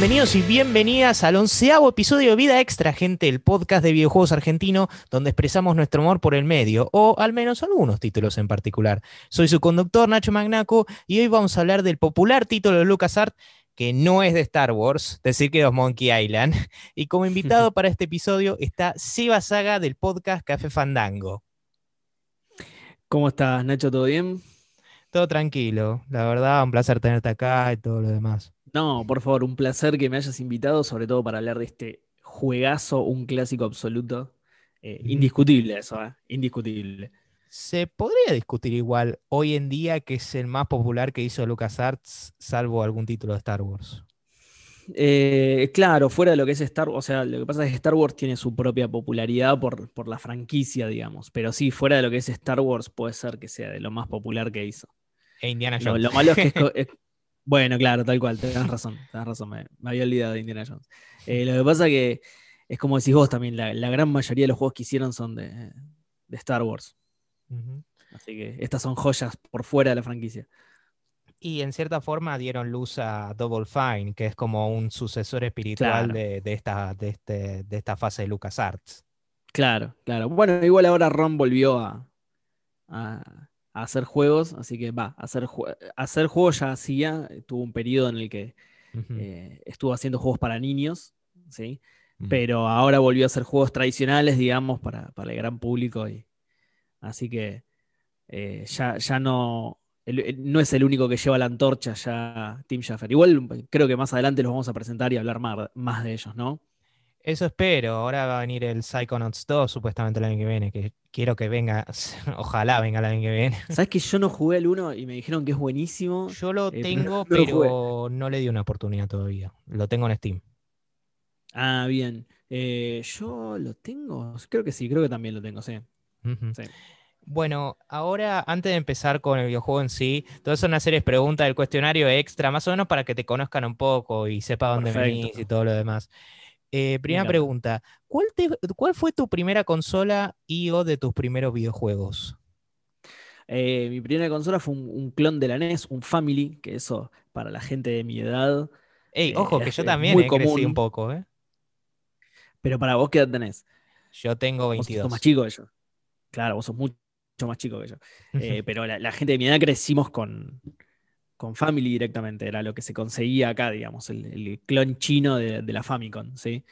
Bienvenidos y bienvenidas al onceavo episodio de Vida Extra, gente, el podcast de videojuegos argentino, donde expresamos nuestro amor por el medio, o al menos algunos títulos en particular. Soy su conductor, Nacho Magnaco, y hoy vamos a hablar del popular título de LucasArts, que no es de Star Wars, decir que es Monkey Island. Y como invitado para este episodio está Seba Saga del podcast Café Fandango. ¿Cómo estás, Nacho? ¿Todo bien? Todo tranquilo, la verdad, un placer tenerte acá y todo lo demás. No, por favor, un placer que me hayas invitado, sobre todo para hablar de este juegazo, un clásico absoluto. Eh, indiscutible eso, ¿eh? indiscutible. Se podría discutir igual hoy en día que es el más popular que hizo LucasArts, salvo algún título de Star Wars. Eh, claro, fuera de lo que es Star Wars, o sea, lo que pasa es que Star Wars tiene su propia popularidad por, por la franquicia, digamos, pero sí, fuera de lo que es Star Wars puede ser que sea de lo más popular que hizo. E Indiana Jones. Lo, malo es que Bueno, claro, tal cual, tenés razón, tenés razón, me, había olvidado de Indiana Jones. Eh, lo que pasa que es como decís vos también, la, gran mayoría de los juegos que hicieron son de, Star Wars. Así que estas son joyas por fuera de la franquicia. Y en cierta forma dieron luz a Double Fine, que es como un sucesor espiritual de, esta, de, este, de esta fase de LucasArts. Claro, claro. Bueno, igual ahora Ron volvió a, hacer juegos, así que va, hacer, hacer juegos ya hacía, tuvo un periodo en el que eh, estuvo haciendo juegos para niños, ¿sí? Pero ahora volvió a hacer juegos tradicionales, digamos, para, el gran público. Y, así que eh, ya, ya no, no es el único que lleva la antorcha ya Tim Schafer. Igual creo que más adelante los vamos a presentar y hablar más, más de ellos, ¿no? Eso espero. Ahora va a venir el Psychonauts 2 supuestamente el año que viene, que quiero que venga, ojalá venga el año que viene. ¿Sabes que yo no jugué el 1 y me dijeron que es buenísimo? Yo lo eh, tengo, pero, no, le di una oportunidad todavía. Lo tengo en Steam. Ah, bien. Eh, yo lo tengo, creo que sí, creo que también lo tengo, sí. Bueno, ahora antes de empezar con el videojuego en sí, todas son una serie de preguntas del cuestionario extra, más o menos para que te conozcan un poco y sepa dónde venís y todo lo demás. Eh, primera pregunta, ¿cuál, ¿cuál, fue tu primera consola y o de tus primeros videojuegos? Eh, mi primera consola fue un, clon de la NES, un Family, que eso para la gente de mi edad. Ey, ojo, que yo también muy crecí un poco, ¿eh? Pero para vos, ¿qué edad tenés? Yo tengo 22. Vos sos más chico que yo. Claro, vos sos mucho más chico que yo. pero la, gente de mi edad crecimos con, con Family directamente, era lo que se conseguía acá, digamos, el, clon chino de, la Famicom, ¿sí?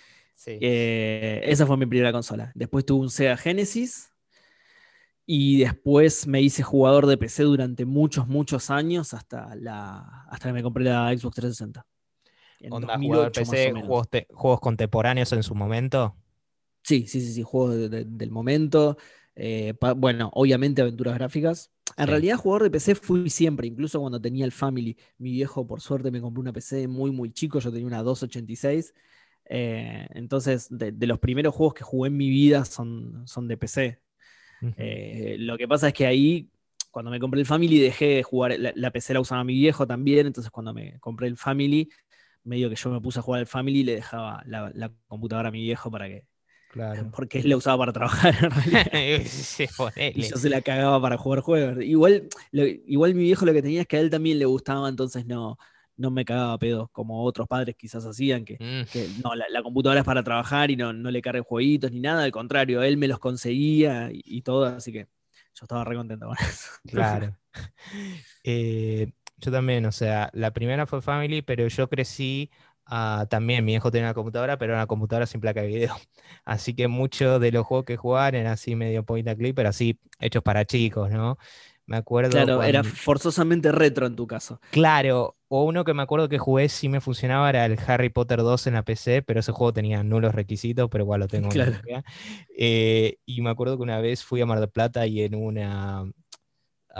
Eh, esa fue mi primera consola. Después tuve un Sega Genesis y después me hice jugador de PC durante muchos, muchos años hasta, la, hasta que me compré la Xbox 360. ¿Onda jugador de PC, juegos, contemporáneos en su momento? Sí, sí, sí, sí, juegos del momento. Eh, bueno, obviamente aventuras gráficas. En realidad, jugador de PC fui siempre, incluso cuando tenía el Family. Mi viejo, por suerte, me compró una PC muy, muy chico. Yo tenía una 286. Eh, entonces, de, los primeros juegos que jugué en mi vida son, son de PC. Eh, lo que pasa es que ahí, cuando me compré el Family, dejé de jugar. La, PC la usaba mi viejo también. Entonces, cuando me compré el Family, medio que yo me puse a jugar el Family y le dejaba la computadora a mi viejo para que Claro. Porque él la usaba para trabajar en realidad. y yo se la cagaba para jugar juegos. Igual, igual mi viejo lo que tenía es que a él también le gustaba, entonces no, no me cagaba pedo, como otros padres quizás hacían, que, mm. no, la, computadora es para trabajar y no, no le carguen jueguitos ni nada, al contrario, él me los conseguía y, todo, así que yo estaba re contento con eso. Claro. Eh, yo también, o sea, la primera fue Family, pero yo crecí Ah, también mi hijo tenía una computadora, pero una computadora sin placa de video. Así que muchos de los juegos que jugaban eran así medio point and click, pero así hechos para chicos, ¿no? Me acuerdo. Claro, era forzosamente retro en tu caso. Claro, o uno que me acuerdo que jugué si me funcionaba era el Harry Potter 2 en la PC, pero ese juego tenía nulos requisitos, pero igual lo tengo. Claro. Eh, y me acuerdo que una vez fui a Mar del Plata y en una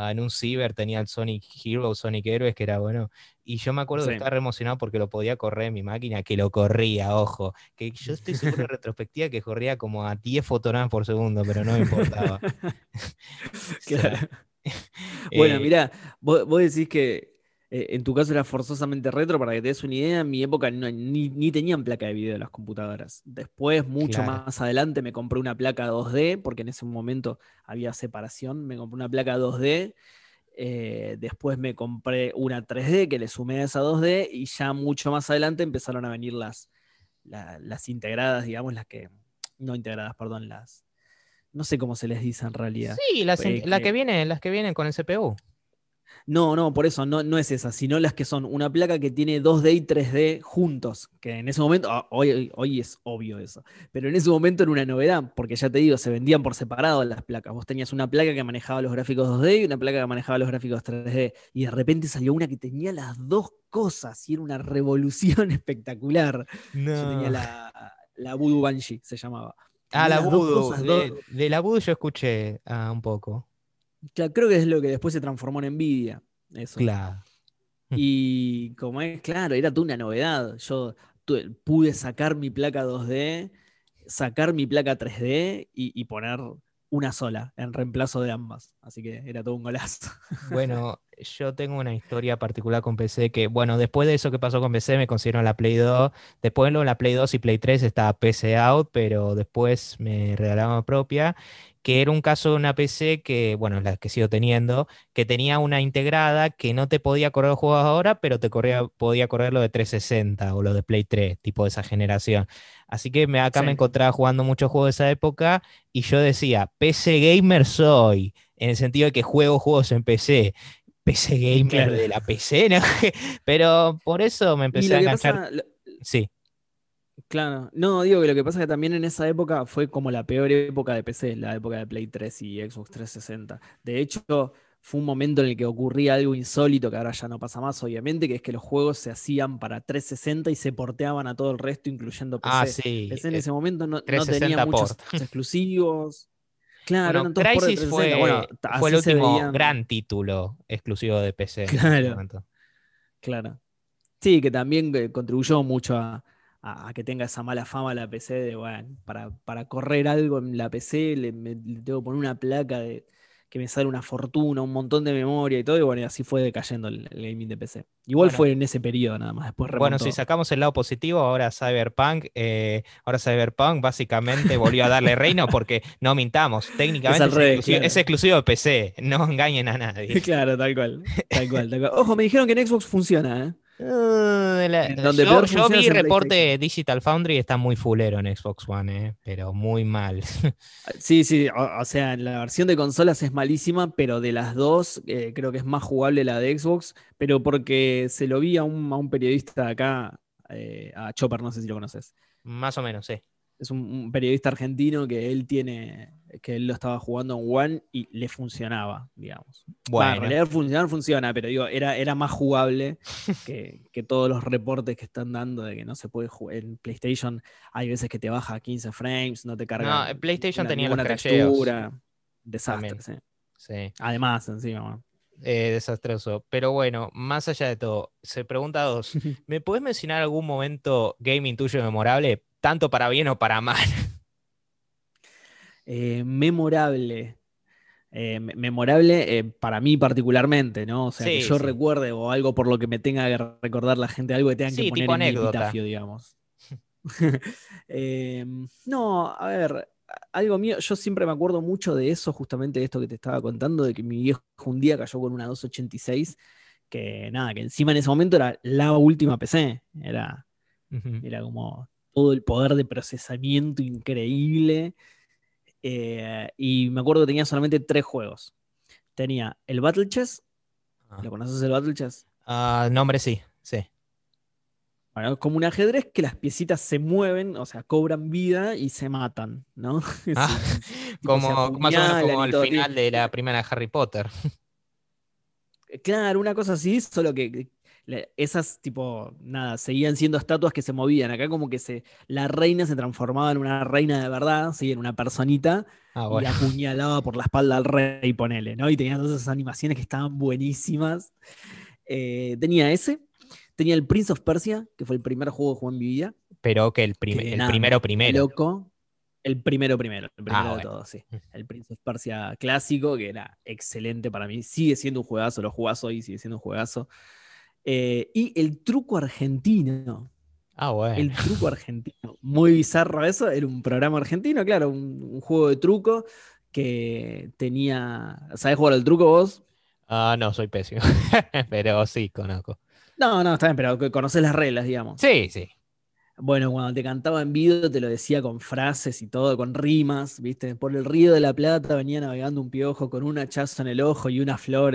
Ah, en un ciber tenía el Sonic Hero, Sonic Heroes, que era bueno. Y yo me acuerdo de estar emocionado porque lo podía correr en mi máquina, que lo corría, ojo. Que yo estoy seguro en retrospectiva que corría como a 10 fotogramas por segundo, pero no me importaba. bueno, eh, mira, vos, decís que eh, en tu caso era forzosamente retro, para que te des una idea, en mi época ni, tenían placa de video las computadoras. Después, mucho más adelante, me compré una placa 2D, porque en ese momento había separación, me compré una placa 2D. Eh, después me compré una 3D que le sumé a esa 2D y ya mucho más adelante empezaron a venir las, las integradas, digamos, las que, no integradas, perdón, las, no sé cómo se les dice en realidad. Sí, las, que, vienen, las que vienen con el CPU. No, no, por eso no, no es esa, sino las que son una placa que tiene 2D y 3D juntos, que en ese momento, ah, hoy, hoy es obvio eso, pero en ese momento era una novedad, porque ya te digo, se vendían por separado las placas. Vos tenías una placa que manejaba los gráficos 2D y una placa que manejaba los gráficos 3D, y de repente salió una que tenía las dos cosas y era una revolución espectacular. Yo tenía la, la Voodoo Banshee, se llamaba. Ah, la Voodoo. De, la Voodoo yo escuché ah, un poco creo que es lo que después se transformó en Nvidia. Eso. Claro. Y como es, claro, era toda una novedad. Yo pude sacar mi placa 2D, sacar mi placa 3D y, poner una sola en reemplazo de ambas. Así que era todo un golazo. Bueno, yo tengo una historia particular con PC que, bueno, después de eso que pasó con PC me consiguieron la Play 2. Después en la Play 2 y Play 3 estaba PC out, pero después me regalaron propia que era un caso de una PC que, bueno, la que sigo teniendo, que tenía una integrada que no te podía correr los juegos ahora, pero te corría, podía correr lo de 360 o lo de Play 3, tipo de esa generación. Así que me, acá me encontraba jugando muchos juegos de esa época y yo decía, PC gamer soy, en el sentido de que juego juegos en PC. PC gamer de la PC, ¿no? pero por eso me empecé a enganchar. Sí. Claro, no, digo que lo que pasa es que también en esa época fue como la peor época de PC, la época de Play 3 y Xbox 360. De hecho, fue un momento en el que ocurría algo insólito que ahora ya no pasa más, obviamente, que es que los juegos se hacían para 360 y se porteaban a todo el resto, incluyendo PC. Ah, sí. PC en ese momento no, tenía muchos exclusivos. Claro, bueno, Crisis fue, fue el último gran título exclusivo de PC. Claro. Claro. Sí, que también eh, contribuyó mucho a, a, que tenga esa mala fama la PC de, bueno, para, para correr algo en la PC le, tengo que poner una placa de, que me sale una fortuna, un montón de memoria y todo, y bueno, así fue decayendo el, gaming de PC. Igual fue en ese periodo nada más, después Bueno, si sacamos el lado positivo, ahora Cyberpunk, eh, ahora Cyberpunk básicamente volvió a darle reino porque no mintamos, técnicamente es, exclusivo, de PC, no engañen a nadie. claro, tal cual, tal cual, tal cual. Ojo, me dijeron que en Xbox funciona, ¿eh? Uh, yo, vi reporte Digital Foundry está muy fulero en Xbox One, eh, pero muy mal. sí, sí, o, sea, la versión de consolas es malísima, pero de las dos eh, creo que es más jugable la de Xbox, pero porque se lo vi a un, a un periodista acá, eh, a Chopper, no sé si lo conoces. Más o menos, sí es un, periodista argentino que él tiene, que él lo estaba jugando en One y le funcionaba, digamos. Bueno, en realidad funcionar funciona, pero digo, era, era más jugable que, todos los reportes que están dando de que no se puede jugar. En PlayStation hay veces que te baja a 15 frames, no te carga. No, en PlayStation tenía una textura. Desastre, sí. Además, encima. Eh, desastroso. Pero bueno, más allá de todo, se pregunta dos. ¿Me puedes mencionar algún momento gaming tuyo memorable? tanto para bien o para mal. Eh, memorable. Eh, memorable eh, para mí particularmente, ¿no? O sea, que yo recuerde o algo por lo que me tenga que recordar la gente, algo que tengan que poner en epitafio, digamos. no, a ver, algo mío, yo siempre me acuerdo mucho de eso, justamente de esto que te estaba contando, de que mi viejo un día cayó con una 286, que nada, que encima en ese momento era la última PC, era, era como todo el poder de procesamiento increíble. Eh, y me acuerdo que tenía solamente tres juegos. Tenía el Battle Chess. Ah. ¿Lo conoces el Battle Chess? Ah, nombre sí, sí. Bueno, como un ajedrez que las piecitas se mueven, o sea, cobran vida y se matan, ¿no? Ah, como, más o menos como el final de la primera Harry Potter. Claro, una cosa así, solo que esas tipo, nada, seguían siendo estatuas que se movían. Acá como que se, la reina se transformaba en una reina de verdad, ¿sí? en una personita, ah, y apuñalaba por la espalda al rey, ponele, ¿no? Y tenía todas esas animaciones que estaban buenísimas. Eh, tenía ese, tenía el Prince of Persia, que fue el primer juego que jugué en mi vida. Pero que el, el primero primero. Loco. El primero primero, el primero ah, de todos, sí. Mm. El Prince of Persia clásico, que era excelente para mí. Sigue siendo un juegazo, lo jugás hoy, sigue siendo un juegazo. Eh, y el truco argentino. Ah, bueno. El truco argentino. Muy bizarro eso. Era un programa argentino, claro, un, juego de truco que tenía. ¿Sabes jugar al truco vos? Ah, no, soy pésimo. pero sí, conozco. No, no, está bien, pero conoces las reglas, digamos. Sí, sí. Bueno, cuando te cantaba en vivo te lo decía con frases y todo, con rimas, ¿viste? Por el río de la Plata venía navegando un piojo con un hachazo en el ojo y una flor,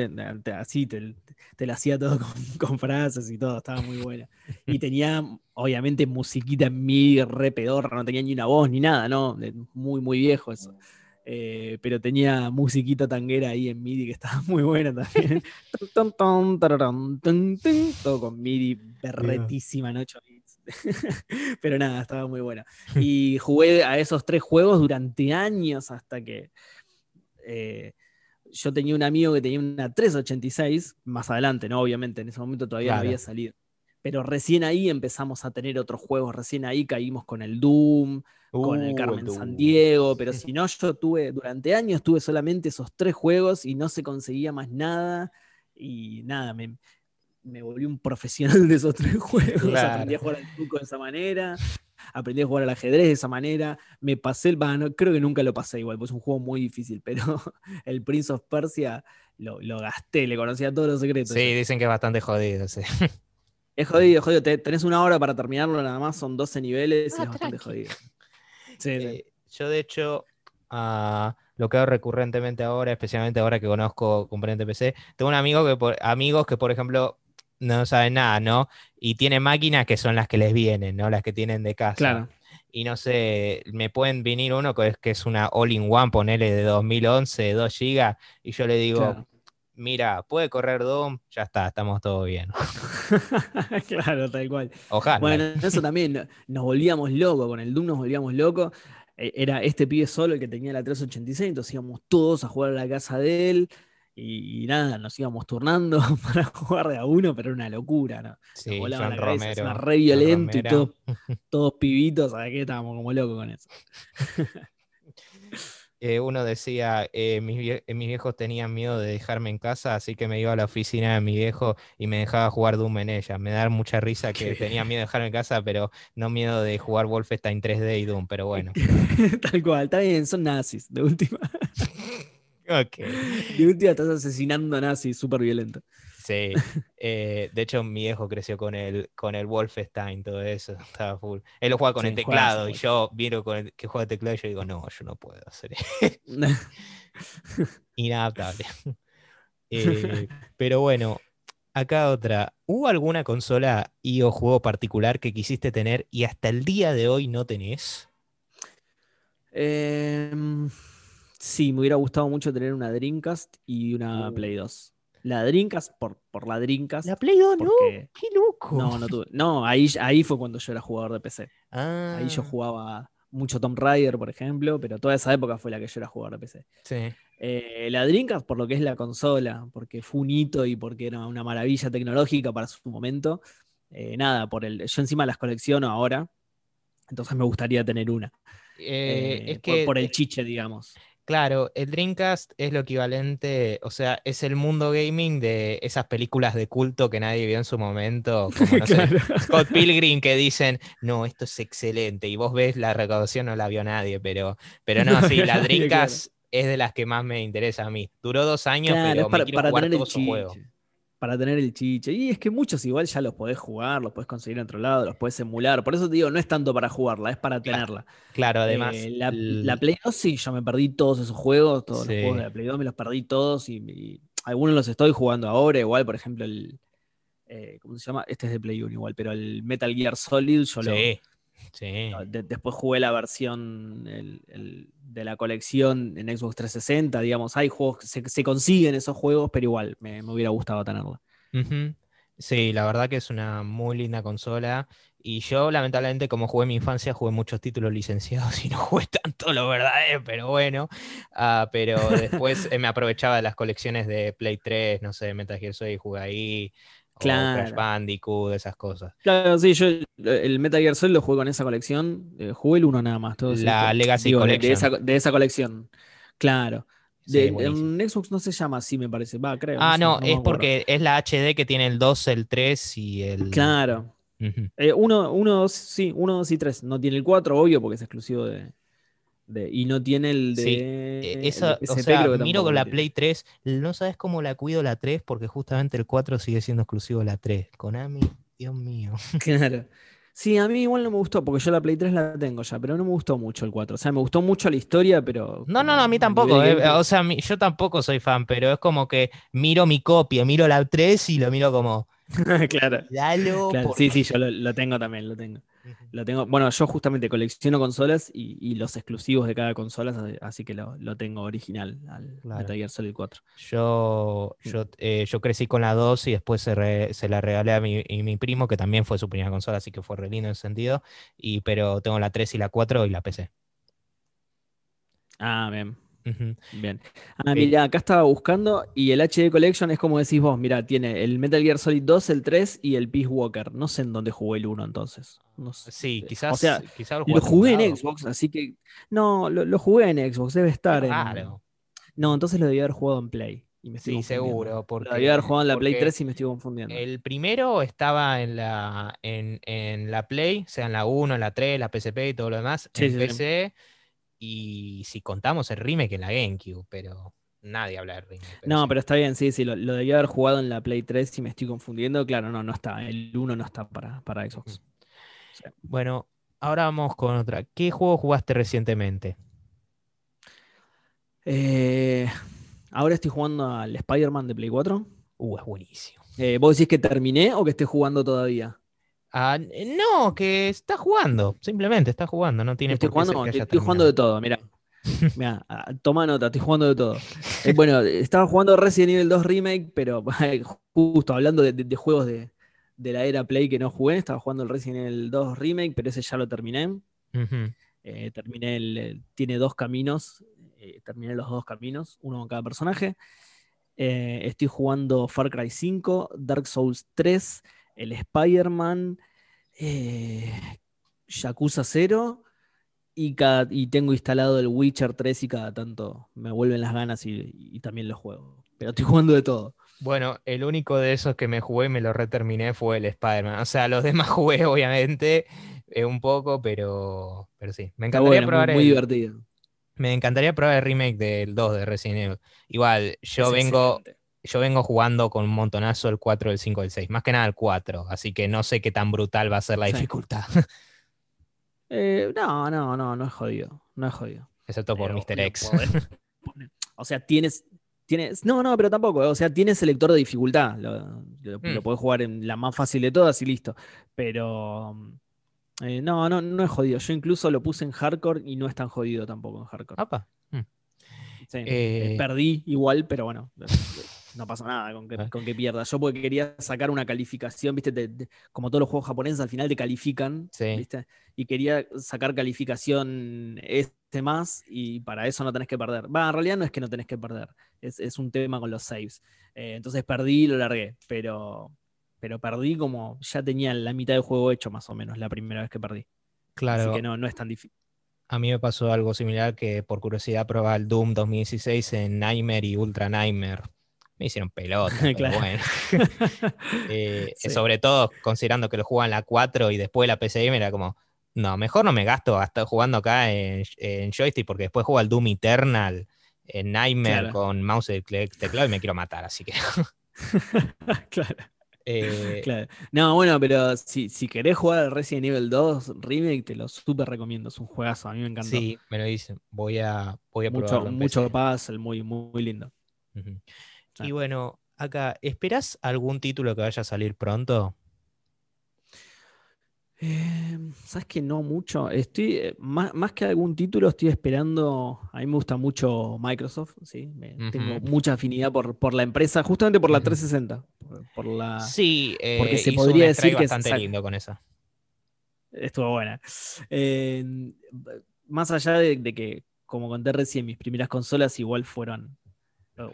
así te, te lo hacía todo con, frases y todo, estaba muy buena. Y tenía, obviamente, musiquita en mi re pedorra, no tenía ni una voz ni nada, ¿no? Muy, muy viejo eso. Eh, pero tenía musiquita tanguera ahí en MIDI que estaba muy buena también. todo con MIDI berretísima en 8 pero nada, estaba muy buena. Y jugué a esos tres juegos durante años hasta que eh, yo tenía un amigo que tenía una 386, más adelante, ¿no? Obviamente, en ese momento todavía no había salido. Pero recién ahí empezamos a tener otros juegos, recién ahí caímos con el Doom, con el uh, Carmen San Diego, pero si no, yo tuve, durante años tuve solamente esos tres juegos y no se conseguía más nada. Y nada, me, me volví un profesional de esos tres juegos. Aprendí a jugar al truco de esa manera, aprendí a jugar al ajedrez de esa manera. Me pasé el. creo que nunca lo pasé igual, pues es un juego muy difícil, pero el Prince of Persia lo, gasté, le conocía todos los secretos. Sí, dicen que es bastante jodido, Es jodido, jodido. Tenés una hora para terminarlo, nada más, son 12 niveles y ah, es bastante jodido. Eh, yo, de hecho, ah, lo que hago recurrentemente ahora, especialmente ahora que conozco componente PC, tengo un amigo que por, amigos que, por ejemplo, no saben nada, ¿no? Y tiene máquinas que son las que les vienen, ¿no? Las que tienen de casa. Claro. Y no sé, me pueden venir uno que es, que es una all-in-one, ponele de 2011, 2 GB, y yo le digo, mira, puede correr Doom, ya está, estamos todo bien. claro, tal cual. Ojalá. Bueno, eso también nos volvíamos locos, con el Doom nos volvíamos locos. E, era este pibe solo el que tenía la 386, entonces íbamos todos a jugar a la casa de él. Y, nada, nos íbamos turnando para jugar de a uno, pero era una locura, ¿no? Sí, John Romero, re violento y todos pibitos, ¿sabes qué? Estábamos como locos con eso. Eh, uno decía, eh, mis, viejos tenían miedo de dejarme en casa, así que me iba a la oficina de mi viejo y me dejaba jugar Doom en ella. Me da mucha risa que tenía miedo de dejarme en casa, pero no miedo de jugar Wolfenstein 3D y Doom, pero bueno. Tal cual, está bien, son nazis, de última. Ok. De última estás asesinando a nazis, súper violento. Sí, eh, de hecho mi viejo creció con el, con el Wolfenstein, todo eso, estaba full. Él lo juega con el teclado y yo miro con el, que juega el teclado y yo digo, no, yo no puedo hacer eso. Inadaptable. Eh, pero bueno, acá otra. ¿Hubo alguna consola y o juego particular que quisiste tener y hasta el día de hoy no tenés? Em, sí, me hubiera gustado mucho tener una Dreamcast y una uh. Play 2. La Drinkas, por, por la Drinkas. La Play 2, no, qué loco. No, no tuve. No, ahí, ahí fue cuando yo era jugador de PC. Ahí yo ah. jugaba mucho Tomb Raider, por ejemplo, pero toda esa época fue la que yo era jugador de PC. Sí. Eh, la Dreamcast, por lo que es la consola, porque fue un hito y porque era una maravilla tecnológica para su momento. Eh, nada, por el, yo encima las colecciono ahora, entonces me gustaría tener una. Eh, es que, por, el chiche, digamos. Claro, el Dreamcast es lo equivalente, o sea, es el mundo gaming de esas películas de culto que nadie vio en su momento, como no sé, Scott Pilgrim que dicen, no, esto es excelente, y vos ves la recaudación, no la vio nadie, pero, pero no, sí, la Dreamcast es de las que más me interesa a mí. Duró dos años, pero para, me quiero jugar tener para tener el chiche. Y es que muchos igual ya los podés jugar, los podés conseguir en otro lado, los podés emular. Por eso te digo, no es tanto para jugarla, es para tenerla. Claro, además. Eh, la, Play 2 sí, yo me perdí todos esos juegos, todos los juegos de la Play 2 me los perdí todos y, algunos los estoy jugando ahora, igual, por ejemplo, el. Eh, ¿Cómo se llama? Este es de Play 1 igual, pero el Metal Gear Solid yo lo. Sí. después jugué la versión de la colección en Xbox 360, digamos, hay juegos, se, se consiguen esos juegos, pero igual me, hubiera gustado tenerla. Sí, la verdad que es una muy linda consola. Y yo, lamentablemente, como jugué en mi infancia, jugué muchos títulos licenciados y no jugué tanto lo verdadero, pero bueno. Ah, pero después eh, me aprovechaba de las colecciones de Play 3, no sé, Metal Gear Solid, jugué ahí. Claro. Crash Bandicoot, esas cosas. Claro, sí, yo el Metal Gear Solid lo jugué con esa colección. Eh, jugué el uno nada más. Todo la Legacy Collection. De esa, colección. Claro. De, en Xbox no se llama así, me parece. Va, creo. Ah, no, es porque es la HD que tiene el 2, el 3 y el. Claro. 1, 2, eh, sí, 1, 2 y 3. No tiene el 4, obvio, porque es exclusivo de, y no tiene el de. Sí, e, esa, o sea, miro con la Play 3. No sabes cómo la cuido la 3 porque justamente el 4 sigue siendo exclusivo de la 3. Konami, Dios mío. Claro. Sí, a mí igual no me gustó, porque yo la Play 3 la tengo ya, pero no me gustó mucho el 4. O sea, me gustó mucho la historia, pero. No, no, no, a mí tampoco. Eh, o sea, yo tampoco soy fan, pero es como que miro mi copia, miro la 3 y lo miro como. claro. Sí, sí, yo lo, tengo también, lo tengo. Lo tengo. Bueno, yo justamente colecciono consolas y, los exclusivos de cada consola, así que lo, tengo original al Metal Gear Solid 4. Yo, yo, eh, yo crecí con la 2 y después se, la regalé a mi, mi, primo, que también fue su primera consola, así que fue re lindo en ese sentido. Y, pero tengo la 3 y la 4 y la PC. Ah, bien. Bien. Ah, mira, acá estaba buscando y el HD Collection es como decís vos, mira, tiene el Metal Gear Solid 2, el 3 y el Peace Walker. No sé en dónde jugué el 1 entonces. No sé. Sí, quizás. O sea, lo, jugué en Xbox, así que. No, lo, jugué en Xbox, debe estar. Claro. No, entonces lo debía haber jugado en Play. sí, seguro. Porque, lo debía haber jugado en la Play 3 y me estoy confundiendo. El primero estaba en la, en, la Play, sea en la 1, en la 3, la PSP y todo lo demás. en PC. Y si contamos el remake en la GameCube, pero nadie habla de remake. No, pero está bien, sí, sí, lo, debía haber jugado en la Play 3 si me estoy confundiendo. Claro, no, no está. El 1 no está para, para Xbox. Bueno, ahora vamos con otra. ¿Qué juego jugaste recientemente? Eh, ahora estoy jugando al Spider-Man de Play 4. Uh, es buenísimo. Eh, ¿Vos decís que terminé o que esté jugando todavía? Ah, no, que está jugando, simplemente está jugando, no tiene estoy jugando, Estoy jugando de todo, mira. Mira, ah, toma nota, estoy jugando de todo. Eh, bueno, estaba jugando Resident Evil 2 Remake, pero justo hablando de, juegos de, la era Play que no jugué, estaba jugando el Resident Evil 2 Remake, pero ese ya lo terminé. Eh, terminé el, tiene dos caminos, eh, terminé los dos caminos, uno con cada personaje. estoy jugando Far Cry 5, Dark Souls 3 el Spider-Man, eh, Yakuza 0 y, y tengo instalado el Witcher 3 y cada tanto me vuelven las ganas y, también lo juego. Pero estoy jugando de todo. Bueno, el único de esos que me jugué y me lo reterminé fue el Spider-Man. O sea, los demás jugué, obviamente, eh, un poco, pero, pero sí. Me encantaría probar muy, divertido. Me encantaría probar el remake del 2 de Resident Evil. Igual, yo vengo yo vengo jugando con un montonazo el 4, el 5, el 6, más que nada el 4, así que no sé qué tan brutal va a ser la dificultad. Eh, no, no, no, no es jodido, no es jodido. Excepto por Mr. X. o sea, tienes, tienes, no, no, pero tampoco, o sea, tienes selector de dificultad, lo, lo, mm. podés jugar en la más fácil de todas y listo, pero... Eh, no, no, no es jodido. Yo incluso lo puse en hardcore y no es tan jodido tampoco en hardcore. Mm. Eh, perdí igual, pero bueno no pasa nada con que, ah. con que pierda. Yo porque quería sacar una calificación, ¿viste? como todos los juegos japoneses al final te califican, ¿viste? Y quería sacar calificación este más y para eso no tenés que perder. Va, en realidad no es que no tenés que perder, es, un tema con los saves. Eh, entonces perdí y lo largué, pero, pero perdí como ya tenía la mitad del juego hecho más o menos la primera vez que perdí. Claro. Así que no, no es tan difícil. A mí me pasó algo similar que por curiosidad probaba el Doom 2016 en Nightmare y Ultra Nightmare me hicieron pelota. bueno. Eh, sobre todo considerando que lo juegan la 4 y después la PCM era como, no, mejor no me gasto hasta jugando acá en, joystick porque después juego al Doom Eternal en Nightmare con mouse y teclado y me quiero matar, así que. Eh, claro. No, bueno, pero si, si querés jugar al Resident Evil 2 Remake, te lo súper recomiendo. Es un juegazo, a mí me encantó. Sí, me lo dicen. Voy a, voy a mucho, Mucho puzzle, muy, muy lindo. Y bueno, acá, ¿esperás algún título que vaya a salir pronto? Em, Sabes que no mucho. Estoy, eh, más, que algún título, estoy esperando. A mí me gusta mucho Microsoft, ¿sí? Tengo mucha afinidad por, la empresa, justamente por la 360. Por, la, sí, porque se podría decir que bastante lindo con esa. Estuvo buena. Más allá de, de, que, como conté recién, mis primeras consolas igual fueron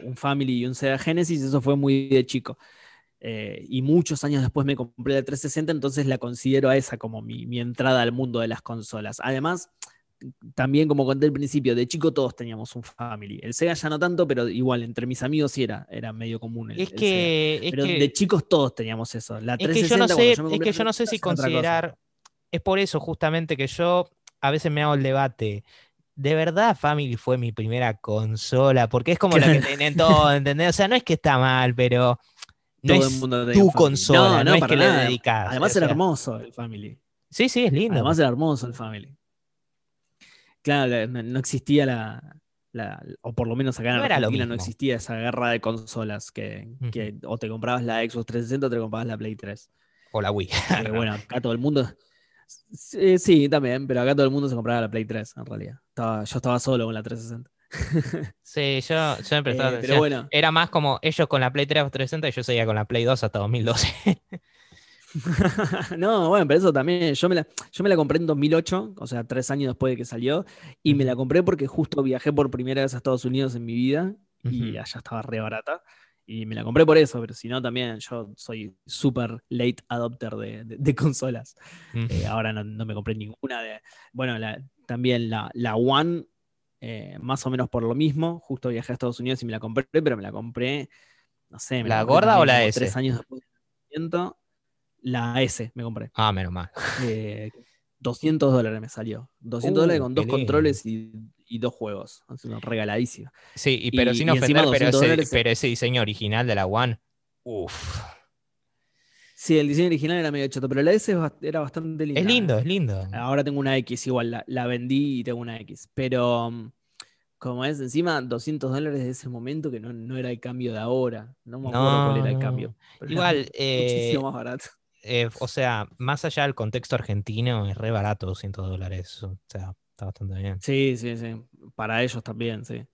un Family y un Sega Genesis, eso fue muy de chico. Eh, y muchos años después me compré la 360, entonces la considero a esa como mi, entrada al mundo de las consolas. Además, también como conté al principio, de chico todos teníamos un Family. El Sega ya no tanto, pero igual entre mis amigos sí era, era medio común. es que, pero de chicos todos teníamos eso. La 360, es que yo no sé, es que yo no sé si considerar, es por eso justamente que yo a veces me hago el debate de verdad Family fue mi primera consola, porque es como la que tienen todo, ¿entendés? O sea, no es que está mal, pero no Todo es el mundo tenía tu consola, no, es para que le nada. dedicas. Además o era hermoso el Family. Sí, sí, es lindo. Además era hermoso el Family. Claro, la- no, existía la, la- O por lo menos acá en No Argentina no existía esa guerra de consolas que, que o te comprabas la Xbox 360 o te comprabas la Play 3. o la Wii. Eh, bueno, acá todo el mundo. Sí, sí, también, pero acá todo el mundo se compraba la Play 3, en realidad. Estaba, yo estaba solo con la 360. sí, yo, yo me prestaba Eh, pero bueno, Era más como ellos con la Play 3 o 360 y yo seguía con la Play 2 hasta 2012. no, bueno, pero eso también. Yo me, la, yo me la compré en 2008, o sea, tres años después de que salió. Y me la compré porque justo viajé por primera vez a Estados Unidos en mi vida y allá estaba re barata. Y me la compré por eso, pero si no, también yo soy súper late adopter de, de- de consolas. Mm. Eh, ahora no, no me compré ninguna de. Bueno, la- también la, la One, eh, más o menos por lo mismo. Justo viajé a Estados Unidos y me la compré, pero me la compré, no sé. Me ¿La compré gorda o la S? Tres años después del. La S me compré. Ah, menos mal. Eh, 200 dólares me salió. 200 Uh, dólares con qué dos lindo. controles y, y dos juegos. Es una regaladísima. Sí, y, pero Y- sin ofender, pero 200 ese, dólares- pero ese diseño original de la One, uff. Sí, el diseño original era medio choto, pero la S era bastante linda. Es lindo, es lindo. Ahora tengo una X, igual la, la vendí y tengo una X. Pero mm, como es, encima 200 dólares de ese momento que no, no era el cambio de ahora. No me acuerdo cuál era el cambio. pero era Igual, eh, muchísimo más barato. eh, o sea, más allá del contexto argentino, es re barato 200 dólares. O sea, está bastante bien. Sí, sí, sí. Para ellos también, sí.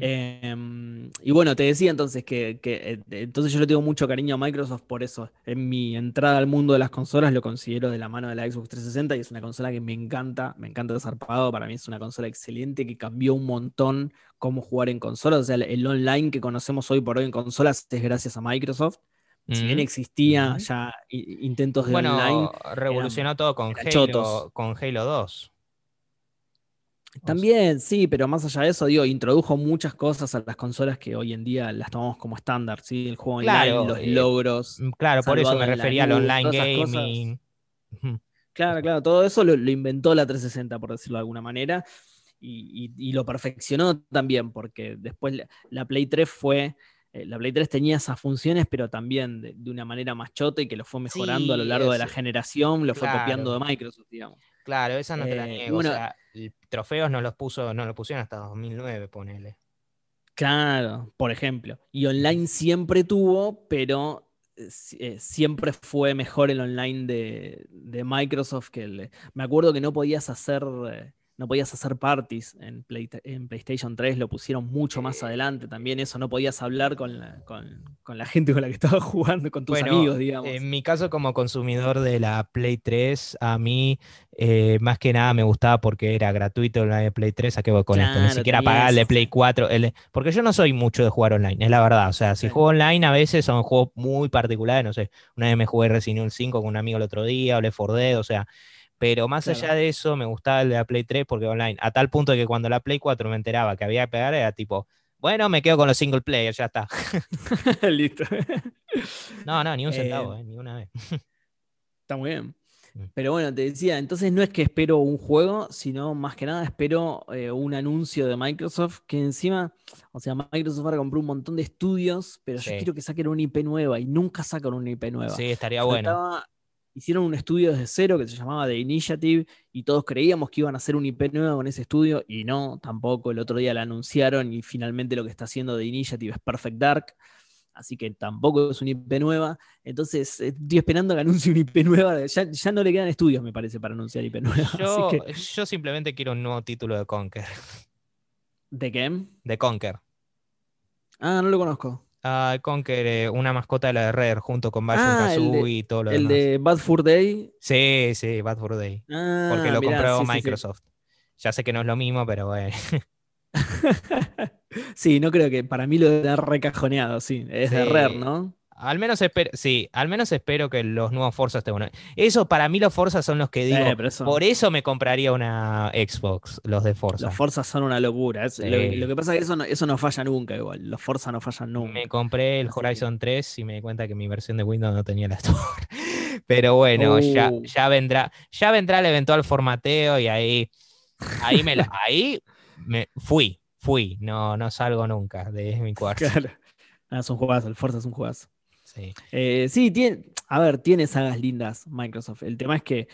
Em, y bueno, te decía entonces que, que, eh, entonces yo le tengo mucho cariño a Microsoft por eso. En mi entrada al mundo de las consolas lo considero de la mano de la Xbox 360 y es una consola que me encanta, me encanta zarpado. Para mí es una consola excelente que cambió un montón cómo jugar en consolas. O sea, el, online que conocemos hoy por hoy en consolas es gracias a Microsoft. Si bien existía ya intentos de Bueno, online, revolucionó todo con Halo, con Halo 2. También, sí, pero más allá de eso, digo, introdujo muchas cosas a las consolas que hoy en día las tomamos como estándar, ¿sí? El juego Claro, online, los eh, logros. Mm, Claro, por eso me refería al online gaming. Claro, claro, todo eso lo, lo inventó la 360, por decirlo de alguna manera, y, y- y lo perfeccionó también, porque después la, la Play 3 fue, eh, la Play 3 tenía esas funciones, pero también de, de una manera más chota y que lo fue mejorando a lo largo de la generación, lo fue copiando de Microsoft, digamos. Claro, esa no te la Eh, niego. bueno- o sea, trofeos no los puso, no los pusieron hasta 2009, ponele. Claro, por ejemplo. Y online siempre tuvo, pero eh, eh, siempre fue mejor el online de, de Microsoft que el. Me acuerdo que no podías hacer. eh, no podías hacer parties en, Play- en PlayStation 3, lo pusieron mucho más adelante también. Eso no podías hablar con la, con, con la gente con la que estabas jugando, con tus Bueno, amigos, digamos. En mi caso, como consumidor de la Play 3, a mí eh, más que nada me gustaba porque era gratuito la de Play 3. ¿A qué voy con esto? Ni siquiera pagar el de Play sí. 4. el de- porque yo no soy mucho de jugar online, es la verdad. O sea, si Sí. juego online, a veces son juegos muy particulares. No sé, una vez me jugué Resident Evil 5 con un amigo el otro día, o Left 4 Dead, o sea. Pero más Claro. allá de eso, me gustaba el de la Play 3 porque online. A tal punto que cuando la Play 4 me enteraba que había que pegar, era tipo, bueno, me quedo con los single player, ya está. Listo. No, no, ni un Eh, centavo, eh, ni una vez. Está muy bien. Mm. Pero bueno, te decía, entonces no es que espero un juego, sino más que nada espero eh, un anuncio de Microsoft que encima, o sea, Microsoft ahora compró un montón de estudios, pero yo quiero que saquen una IP nueva y nunca sacan una IP nueva. Sí, estaría bueno. Hicieron un estudio desde cero que se llamaba The Initiative y todos creíamos que iban a hacer un IP nueva con ese estudio y no, tampoco. El otro día la anunciaron y finalmente lo que está haciendo The Initiative es Perfect Dark. Así que tampoco es una IP nueva. Entonces, eh, estoy esperando que anuncie una IP nueva. Ya, ya no le quedan estudios, me parece, para anunciar IP nueva. Yo, Así que, yo simplemente quiero un nuevo título de Conker. ¿De qué? De Conker. Ah, no lo conozco. Ah, Conker, eh, una mascota de la de Rare junto con Banjo Ah, el Kazooie y todo lo El demás. de Bad Fur Day. Sí, sí, Bad for Day. Ah, Porque lo mirá, compró sí, sí, sí. Microsoft. Ya sé que no es lo mismo, pero bueno. sí, no creo que para mí lo de recajoneado, sí. Es de. Rare, ¿no? Al menos espero, sí, al menos espero que los nuevos Forza estén buenos. Eso, para mí los Forza son los que digo. Eh, eso- Por eso me compraría una Xbox, los de Forza. Los Forza son una locura. es- lo, lo que pasa es que eso no, eso no falla nunca igual. Los Forza no fallan nunca. Me compré el Así que- Horizon 3 y me di cuenta que mi versión de Windows no tenía la Store. Pero bueno, ya, Oh. ya vendrá, ya vendrá el eventual formateo y ahí, ahí me la, ahí me, fui, fui, no, no salgo nunca de mi cuarto. Claro. Ah, es un juegazo, el Forza es un juegazo. Sí, eh, sí tiene, a ver, tiene sagas lindas Microsoft. El tema es que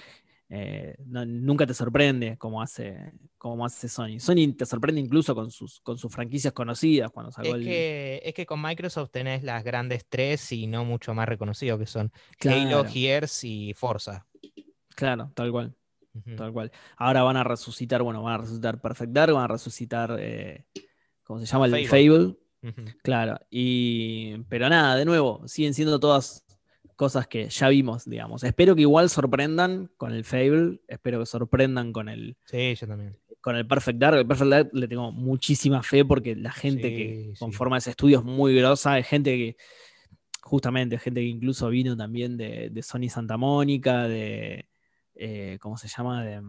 eh, nunca te sorprende como hace, como hace Sony. Sony te sorprende incluso con sus, con sus franquicias conocidas cuando es que, es que con Microsoft tenés las grandes tres y no mucho más reconocido que son Halo, Gears y Forza. Claro, tal cual. Tal cual. Ahora van a resucitar, bueno, van a resucitar Perfect Dark, van a resucitar, eh, ¿cómo se llama? El Fable. Claro. Y, pero nada, de nuevo, siguen siendo todas cosas que ya vimos, digamos. Espero que igual sorprendan con el Fable, espero que sorprendan con el. Sí, yo también. Con el Perfect Dark. El Perfect Dark le tengo muchísima fe porque la gente que conforma ese estudio es muy grosa, hay gente que. Justamente, gente que incluso vino también de, Sony Santa Mónica, de. Eh, ¿Cómo se llama? De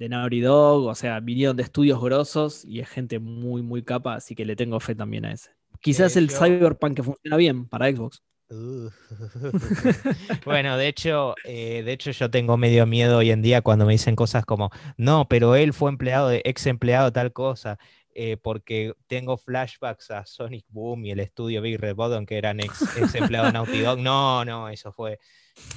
de Naughty Dog, o sea, vinieron de estudios grosos y es gente muy, muy capa, así que le tengo fe también a ese. Quizás el Cyberpunk que funciona bien para Xbox. bueno, de hecho, eh, de hecho yo tengo medio miedo hoy en día cuando me dicen cosas como, no, pero él fue empleado de ex empleado tal cosa, eh, porque tengo flashbacks a Sonic Boom y el estudio Big Red Button que eran ex, ex empleados de Naughty Dog. No, no, eso fue,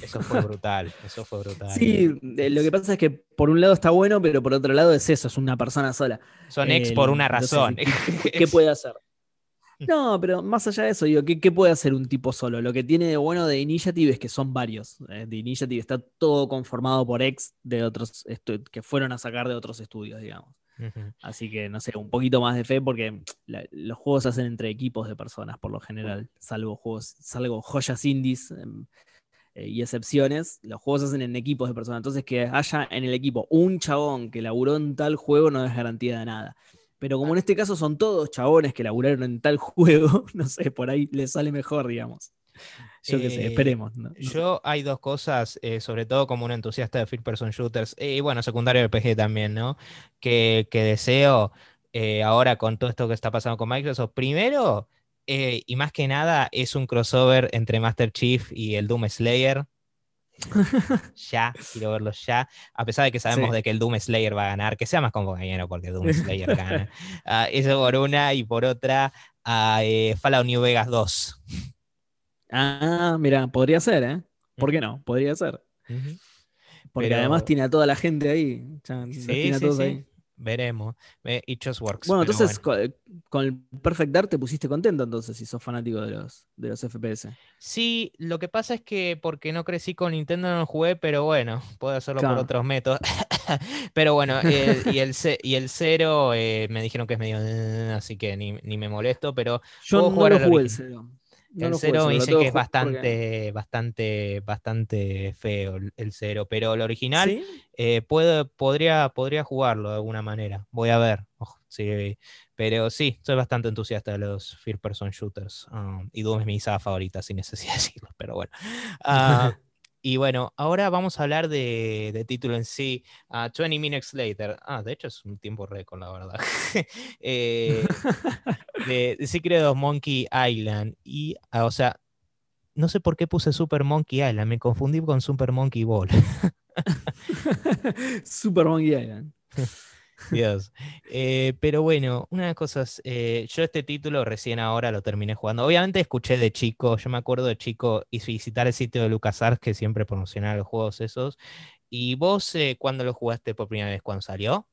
eso fue brutal, eso fue brutal. Sí, lo que pasa es que por un lado está bueno, pero por otro lado es eso, es una persona sola. Son ex por una razón. ¿qué, puede hacer? No, pero más allá de eso, digo, ¿qué, puede hacer un tipo solo? Lo que tiene de bueno de Initiative es que son varios. Eh, de Initiative está todo conformado por ex de otros que fueron a sacar de otros estudios, digamos. Así que, no sé, un poquito más de fe porque los juegos se hacen entre equipos de personas por lo general, salvo juegos, salvo joyas indies em, eh, y excepciones, los juegos se hacen en equipos de personas. Entonces, que haya en el equipo un chabón que laburó en tal juego no es garantía de nada. Pero como en este caso son todos chabones que laburaron en tal juego, no sé, por ahí les sale mejor, digamos. Yo qué sé, eh, esperemos. Yo hay dos cosas, eh, sobre todo como un entusiasta de first person shooters, y bueno, secundario de PG también, ¿no? Que, deseo ahora con todo esto que está pasando con Microsoft. Primero, y más que nada, es un crossover entre Master Chief y el Doom Slayer ya, quiero verlo ya. A pesar de que sabemos de que el Doom Slayer va a ganar, que sea más compañero porque Doom Slayer gana. Ah, eso por una y por otra, a eh, Fallout New Vegas 2. Ah, mira, podría ser, ¿eh? ¿Por qué no? Podría ser. Porque además tiene a toda la gente ahí. sí, tiene a todos ahí. Veremos. It just works. Bueno, entonces Con, el Perfect Dark te pusiste contento entonces si sos fanático de los, de los FPS. Sí, lo que pasa es que porque no crecí con Nintendo no jugué, pero bueno, puedo hacerlo por otros métodos. pero bueno, y, el, y el cero eh, me dijeron que es medio... así que ni, me molesto, pero... Yo no lo jugué el cero el cero me dice que es bastante, bastante, bastante feo el cero, pero el original eh, podría, podría jugarlo de alguna manera. Voy a ver. sí, pero sí, soy bastante entusiasta de los first person shooters. Um, y Doom es mi saga favorita, sin necesidad de decirlo, pero bueno. Ah, y bueno, ahora vamos a hablar de, título en sí. 20 ah, Minutes Later. Ah, de hecho es un tiempo récord, la verdad. eh, de, Secret of Monkey Island. Y, ah, o sea, no sé por qué puse Super Monkey Island. Me confundí con Super Monkey Ball. Super Monkey Island. Dios. Eh, pero bueno, una de las cosas, eh, yo este título recién ahora lo terminé jugando. Obviamente escuché de chico, yo me acuerdo de chico y visitar el sitio de LucasArts que siempre promocionaba los juegos esos. ¿Y vos eh, cuándo lo jugaste por primera vez? ¿Cuándo salió?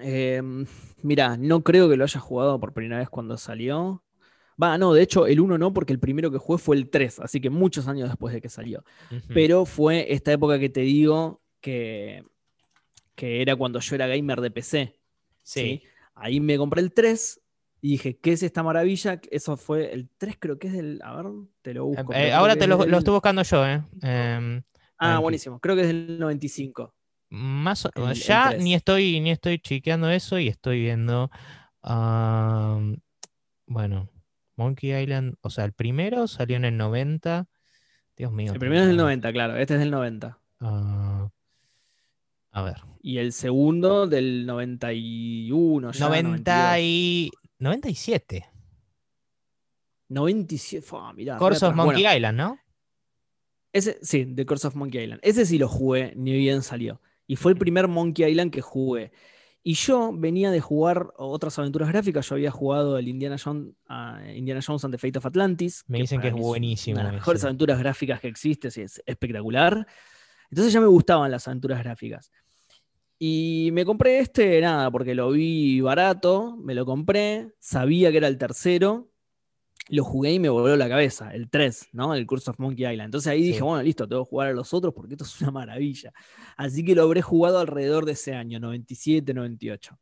Em, mira, no creo que lo haya jugado por primera vez cuando salió. Va, no, de hecho el 1 no, porque el primero que jugué fue el 3, así que muchos años después de que salió. Pero fue esta época que te digo que que era cuando yo era gamer de PC. Sí. Ahí me compré el 3 y dije, ¿qué es esta maravilla? Eso fue el 3, creo que es del. A ver, te lo busco. Eh, ahora te lo, estoy buscando yo, ¿eh? Em, ah, buenísimo. Creo que es del 95. Más ya ni estoy ni estoy chequeando eso y estoy viendo. bueno, Monkey Island, o sea, el primero salió en el 90. Dios mío. El primero es del 90, claro. Este es del 90. Ah, a ver. Y el segundo del 91. Ya, 90 y... 97. 97. mirá, Course of Monkey Island, ¿no? Ese, sí, de Course of Monkey Island. Ese sí lo jugué, ni bien salió. Y fue el primer Monkey Island que jugué. Y yo venía de jugar otras aventuras gráficas. Yo había jugado el Indiana, Jones, Indiana Jones and the Fate of Atlantis. Me dicen que es buenísimo. Una de las mejores aventuras gráficas que existe, es espectacular. Entonces ya me gustaban las aventuras gráficas. Y me compré este, nada, porque lo vi barato, me lo compré, sabía que era el tercero, lo jugué y me volvió la cabeza, el 3, ¿no? El Curse of Monkey Island. Entonces ahí dije, bueno, listo, tengo que jugar a los otros porque esto es una maravilla. Así que lo habré jugado alrededor de ese año, 97, 98.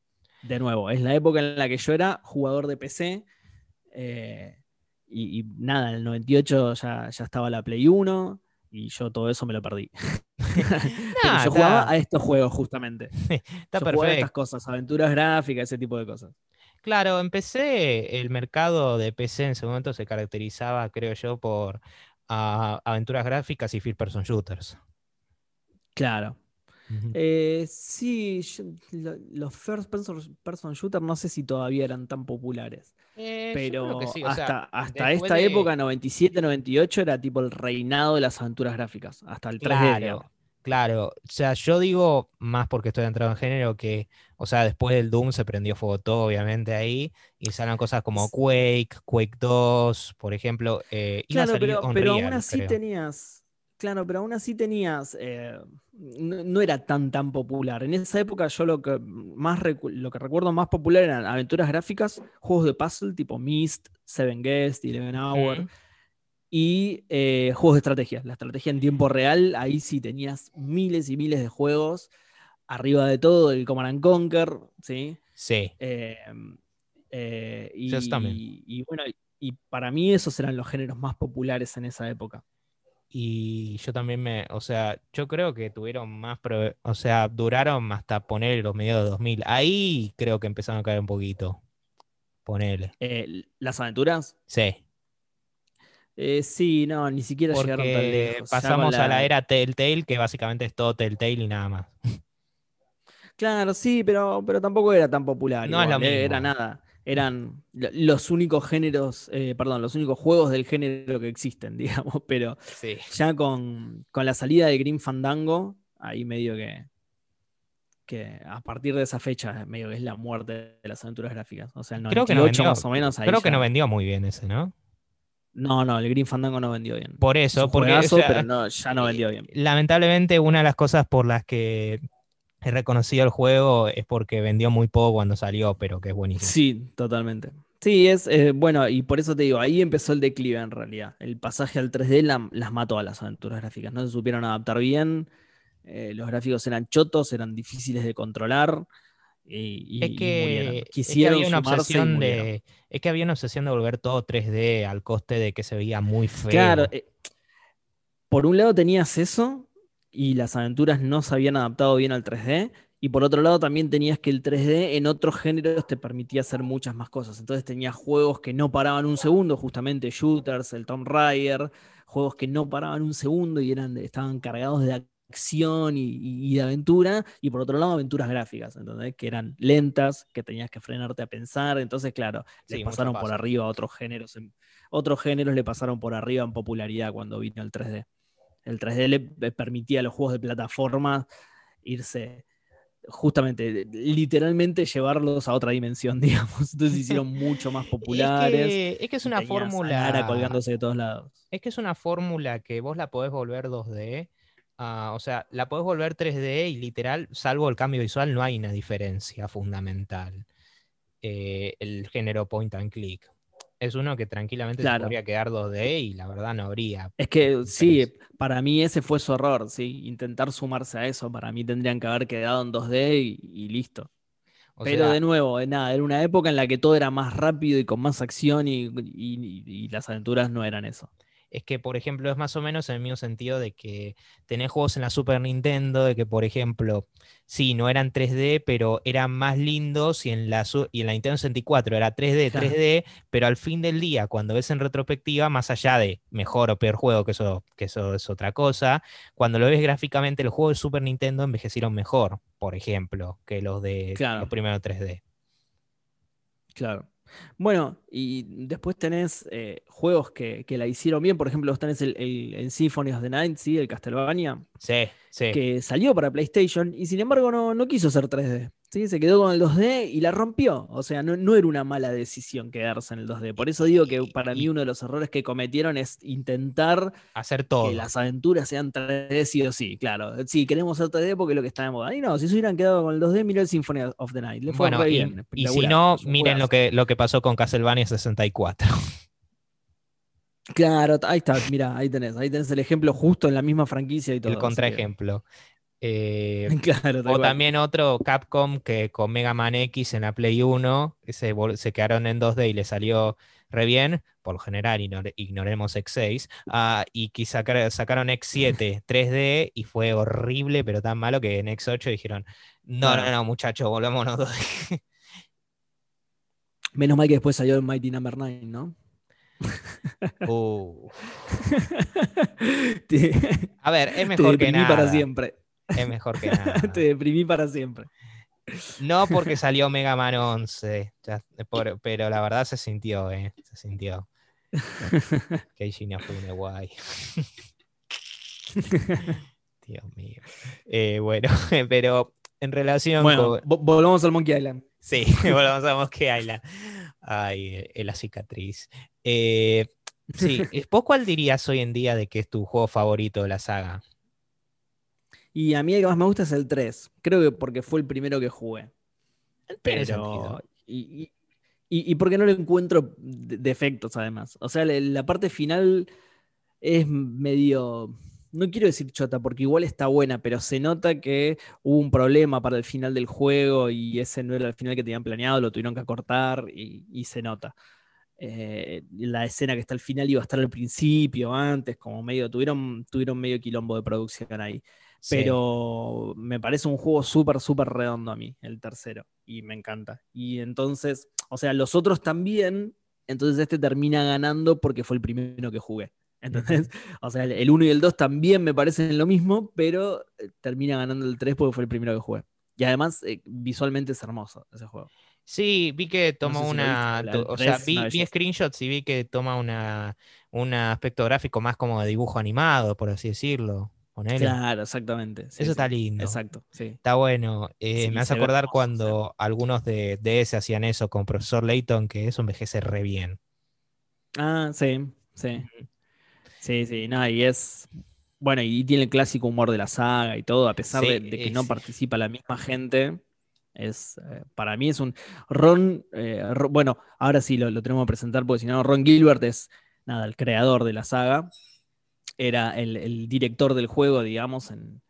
De nuevo, es la época en la que yo era jugador de PC. Eh, y, nada, en el 98 ya, ya estaba la Play 1 y yo todo eso me lo perdí. yo jugaba a estos juegos justamente. está perfecto. a estas cosas, aventuras gráficas, ese tipo de cosas. Claro, empecé, el mercado de PC en ese momento se caracterizaba, creo yo, por ah, aventuras gráficas y first person shooters. Claro. Eh, sí, los first person, shooters no sé si todavía eran tan populares. Eh, pero hasta, hasta esta época, 97, 98, era tipo el reinado de las aventuras gráficas. Hasta el 3D. Claro, o sea, yo digo más porque estoy entrado en género que, o sea, después del Doom se prendió fuego todo, obviamente, ahí, y salen cosas como Quake, Quake 2, por ejemplo. Eh, claro, pero, pero aún así tenías, claro, pero aún así tenías, eh, no, era tan tan popular. En esa época yo lo que más lo que recuerdo más popular eran aventuras gráficas, juegos de puzzle tipo Myst, Seven Guest, Eleven Hour y eh, juegos de estrategia. La estrategia en tiempo real, ahí sí tenías miles y miles de juegos. Arriba de todo, el Command and Conquer, ¿sí? Sí. Eh, eh, y, y, bueno, y para mí esos eran los géneros más populares en esa época. Y yo también me, o sea, yo creo que tuvieron más, o sea, duraron hasta poner los medios de 2000. Ahí creo que empezaron a caer un poquito. Ponerle. ¿Las aventuras? Sí. Eh, sí, no, ni siquiera llegaron tan lejos. Pasamos a la era Telltale, que básicamente es todo Telltale y nada más. Claro, sí, pero, pero tampoco era tan popular. No eh, Era nada. Eran los únicos géneros, eh, perdón, los únicos juegos del género que existen, digamos. Pero ya con, la salida de Green Fandango, ahí medio que, que a partir de esa fecha, medio que es la muerte de las aventuras gráficas. O sea, el 98 creo que más o menos Creo que no vendió muy bien ese, ¿no? No, no, el Green Fandango no vendió bien. Por eso, porque pero ya no vendió bien. Lamentablemente, una de las cosas por las que he reconocido el juego es porque vendió muy poco cuando salió, pero que es buenísimo. Sí, totalmente. Sí, es eh, bueno, y por eso te digo, ahí empezó el declive en realidad. El pasaje al 3D las mató a las aventuras gráficas. No se supieron adaptar bien. Eh, los gráficos eran chotos, eran difíciles de controlar es que, había una obsesión de es que había una obsesión de volver todo 3D al coste de que se veía muy feo. Claro, eh, por un lado tenías eso y las aventuras no se habían adaptado bien al 3D y por otro lado también tenías que el 3D en otros géneros te permitía hacer muchas más cosas. Entonces tenías juegos que no paraban un segundo, justamente shooters, el Tomb Raider, juegos que no paraban un segundo y eran estaban cargados de acción y, de aventura, y por otro lado aventuras gráficas, ¿entendés? Que eran lentas, que tenías que frenarte a pensar, entonces claro, le pasaron por arriba a otros géneros, otros géneros le pasaron por arriba en popularidad cuando vino el 3D. El 3D le permitía a los juegos de plataforma irse justamente, literalmente llevarlos a otra dimensión, digamos. Entonces se hicieron mucho más populares. Es que es, una fórmula. colgándose de todos lados. Es que es una fórmula que vos la podés volver 2D Ah, o sea, la podés volver 3D y literal, salvo el cambio visual, no hay una diferencia fundamental. Eh, el género point and click. Es uno que tranquilamente se podría quedar 2D y la verdad no habría. Es que sí, para mí ese fue su error, sí. Intentar sumarse a eso, para mí tendrían que haber quedado en 2D y, listo. Pero de nuevo, nada, era una época en la que todo era más rápido y con más acción y las aventuras no eran eso es que, por ejemplo, es más o menos en el mismo sentido de que tenés juegos en la Super Nintendo, de que, por ejemplo, sí, no eran 3D, pero eran más lindos y en la, y en la Nintendo 64 era 3D, 3D, pero al fin del día, cuando ves en retrospectiva, más allá de mejor o peor juego, que eso, que eso es otra cosa, cuando lo ves gráficamente, los juegos de Super Nintendo envejecieron mejor, por ejemplo, que los de los primeros 3D. Claro. Bueno, y después tenés eh, juegos que, la hicieron bien. Por ejemplo, tenés el, el, Symphony of the Night, ¿sí? El Castlevania. Sí, sí. Que salió para PlayStation y sin embargo no, no quiso ser 3D. Sí, se quedó con el 2D y la rompió. O sea, no, era una mala decisión quedarse en el 2D. Por eso digo que para mí uno de los errores que cometieron es intentar hacer todo. Que las aventuras sean 3D sí o sí, claro. Sí, queremos hacer 3D porque es lo que está de moda. Y no, si se hubieran quedado con el 2D, mirá el Symphony of the Night. Le fue bueno, bien. Y, si no, miren lo que, lo que pasó con Castlevania 64. Claro, ahí está, mira, ahí tenés, ahí tenés el ejemplo justo en la misma franquicia y todo. El contraejemplo. Eh, o también otro Capcom que con Mega Man X en la Play 1 se, se quedaron en 2D y le salió re bien, por lo general ignoremos X6, ah, y que sacaron X7 3D y fue horrible, pero tan malo que en X8 dijeron, no, no, no, muchachos, volvámonos 2D. Menos mal que después salió el Mighty Number 9, ¿no? Uh. A ver, es mejor que nada. para siempre. Es mejor que nada. Te deprimí para siempre. No porque salió Mega Man 11, pero la verdad se sintió, ¿eh? Se sintió. Keiji fue guay. Dios mío. Eh, bueno, pero en relación bueno, volvamos al Monkey Island. Sí, volvamos al Monkey Island. Ay, eh, la cicatriz. Eh, sí, ¿vos cuál dirías hoy en día de que es tu juego favorito de la saga? Y a mí el que más me gusta es el 3. Creo que porque fue el primero que jugué. Pero. Y, y, porque no le encuentro defectos, además. O sea, la, parte final es medio. No quiero decir chota, porque igual está buena, pero se nota que hubo un problema para el final del juego y ese no era el final que tenían planeado, lo tuvieron que acortar y, se nota. Eh, la escena que está al final iba a estar al principio, antes, como medio, tuvieron, tuvieron medio quilombo de producción ahí. Pero me parece un juego súper, súper redondo a mí, el tercero, y me encanta. Y entonces, o sea, los otros también, entonces este termina ganando porque fue el primero que jugué. Entonces, o sea, el 1 y el 2 también me parecen lo mismo, pero eh, termina ganando el 3 porque fue el primero que jugué. Y además, eh, visualmente es hermoso ese juego. Sí, vi que toma una. o sea, vi, screenshots y vi que toma una, un aspecto gráfico más como de dibujo animado, por así decirlo. Claro, exactamente. Eso está lindo. Exacto, Está bueno. Eh, me hace acordar cuando algunos de, de, ese hacían eso con Profesor Layton, que eso envejece re bien. Ah, sí, sí. Sí, sí, no, y es. Bueno, y tiene el clásico humor de la saga y todo, a pesar de, que no participa la misma gente. Es, eh, para mí es un. Ron, eh, bueno, ahora sí lo, lo, tenemos que presentar porque si no, Ron Gilbert es nada, el creador de la saga era el, director del juego, digamos, en,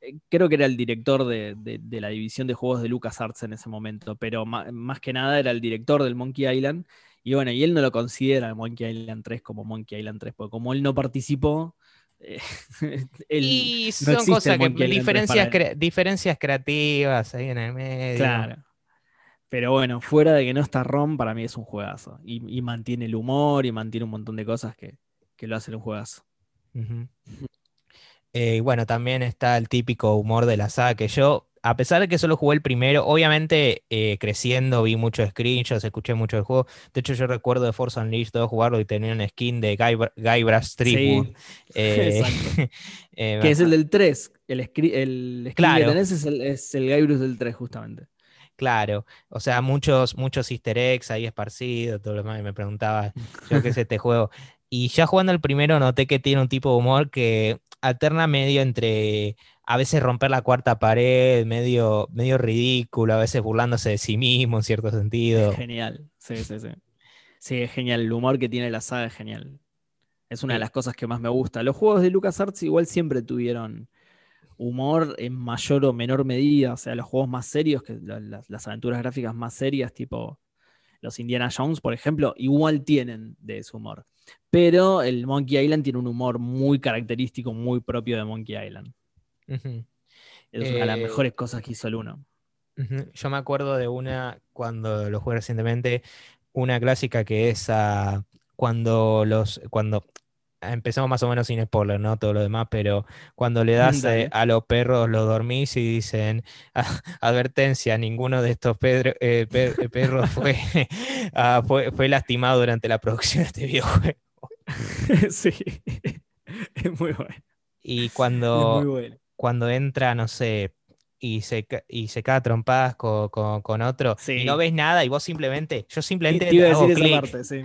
eh, creo que era el director de, la división de juegos de LucasArts en ese momento, pero más, que nada era el director del Monkey Island. Y bueno, y él no lo considera el Monkey Island 3 como Monkey Island 3, porque como él no participó, eh, y son cosas que diferencias, diferencias creativas ahí en el medio. Claro. Pero bueno, fuera de que no está Ron, para mí es un juegazo. Y, mantiene el humor y mantiene un montón de cosas que, que lo hace un juegazo. Eh, y bueno, también está el típico humor de la saga que yo, a pesar de que solo jugué el primero, obviamente eh, creciendo vi muchos screenshots, escuché mucho del juego. De hecho, yo recuerdo de Force Unleashed 2 jugarlo y tenía un skin de Guybrush Threepwood. Eh, que es el del 3. El, el skin que tenés es el, es el Guybrush del 3, justamente. Claro, o sea, muchos, muchos easter eggs ahí esparcidos, todo lo demás, y me preguntaba, yo qué sé, este juego. Y ya jugando el primero noté que tiene un tipo de humor que alterna medio entre a veces romper la cuarta pared, medio, medio ridículo, a veces burlándose de sí mismo en cierto sentido. genial, sí, sí, sí. Sí, es genial. El humor que tiene la saga es genial. Es una de las cosas que más me gusta. Los juegos de LucasArts igual siempre tuvieron humor en mayor o menor medida. O sea, los juegos más serios, que las aventuras gráficas más serias, tipo los Indiana Jones, por ejemplo, igual tienen de ese humor. Pero el Monkey Island tiene un humor muy característico, muy propio de Monkey Island. Es una de las eh, mejores cosas que hizo el uno. Yo me acuerdo de una, cuando lo jugué recientemente, una clásica que es ah, cuando los cuando empezamos más o menos sin spoiler, ¿no? Todo lo demás, pero cuando le das eh, a los perros, los dormís y dicen, ah, advertencia, ninguno de estos eh, eh, perros ah, fue, fue, lastimado durante la producción de este videojuego. sí, es muy bueno. Y cuando, cuando entra, no sé, y se, y se cae a trompadas con, otro y no ves nada y vos simplemente, yo simplemente te, iba a decir esa parte, sí.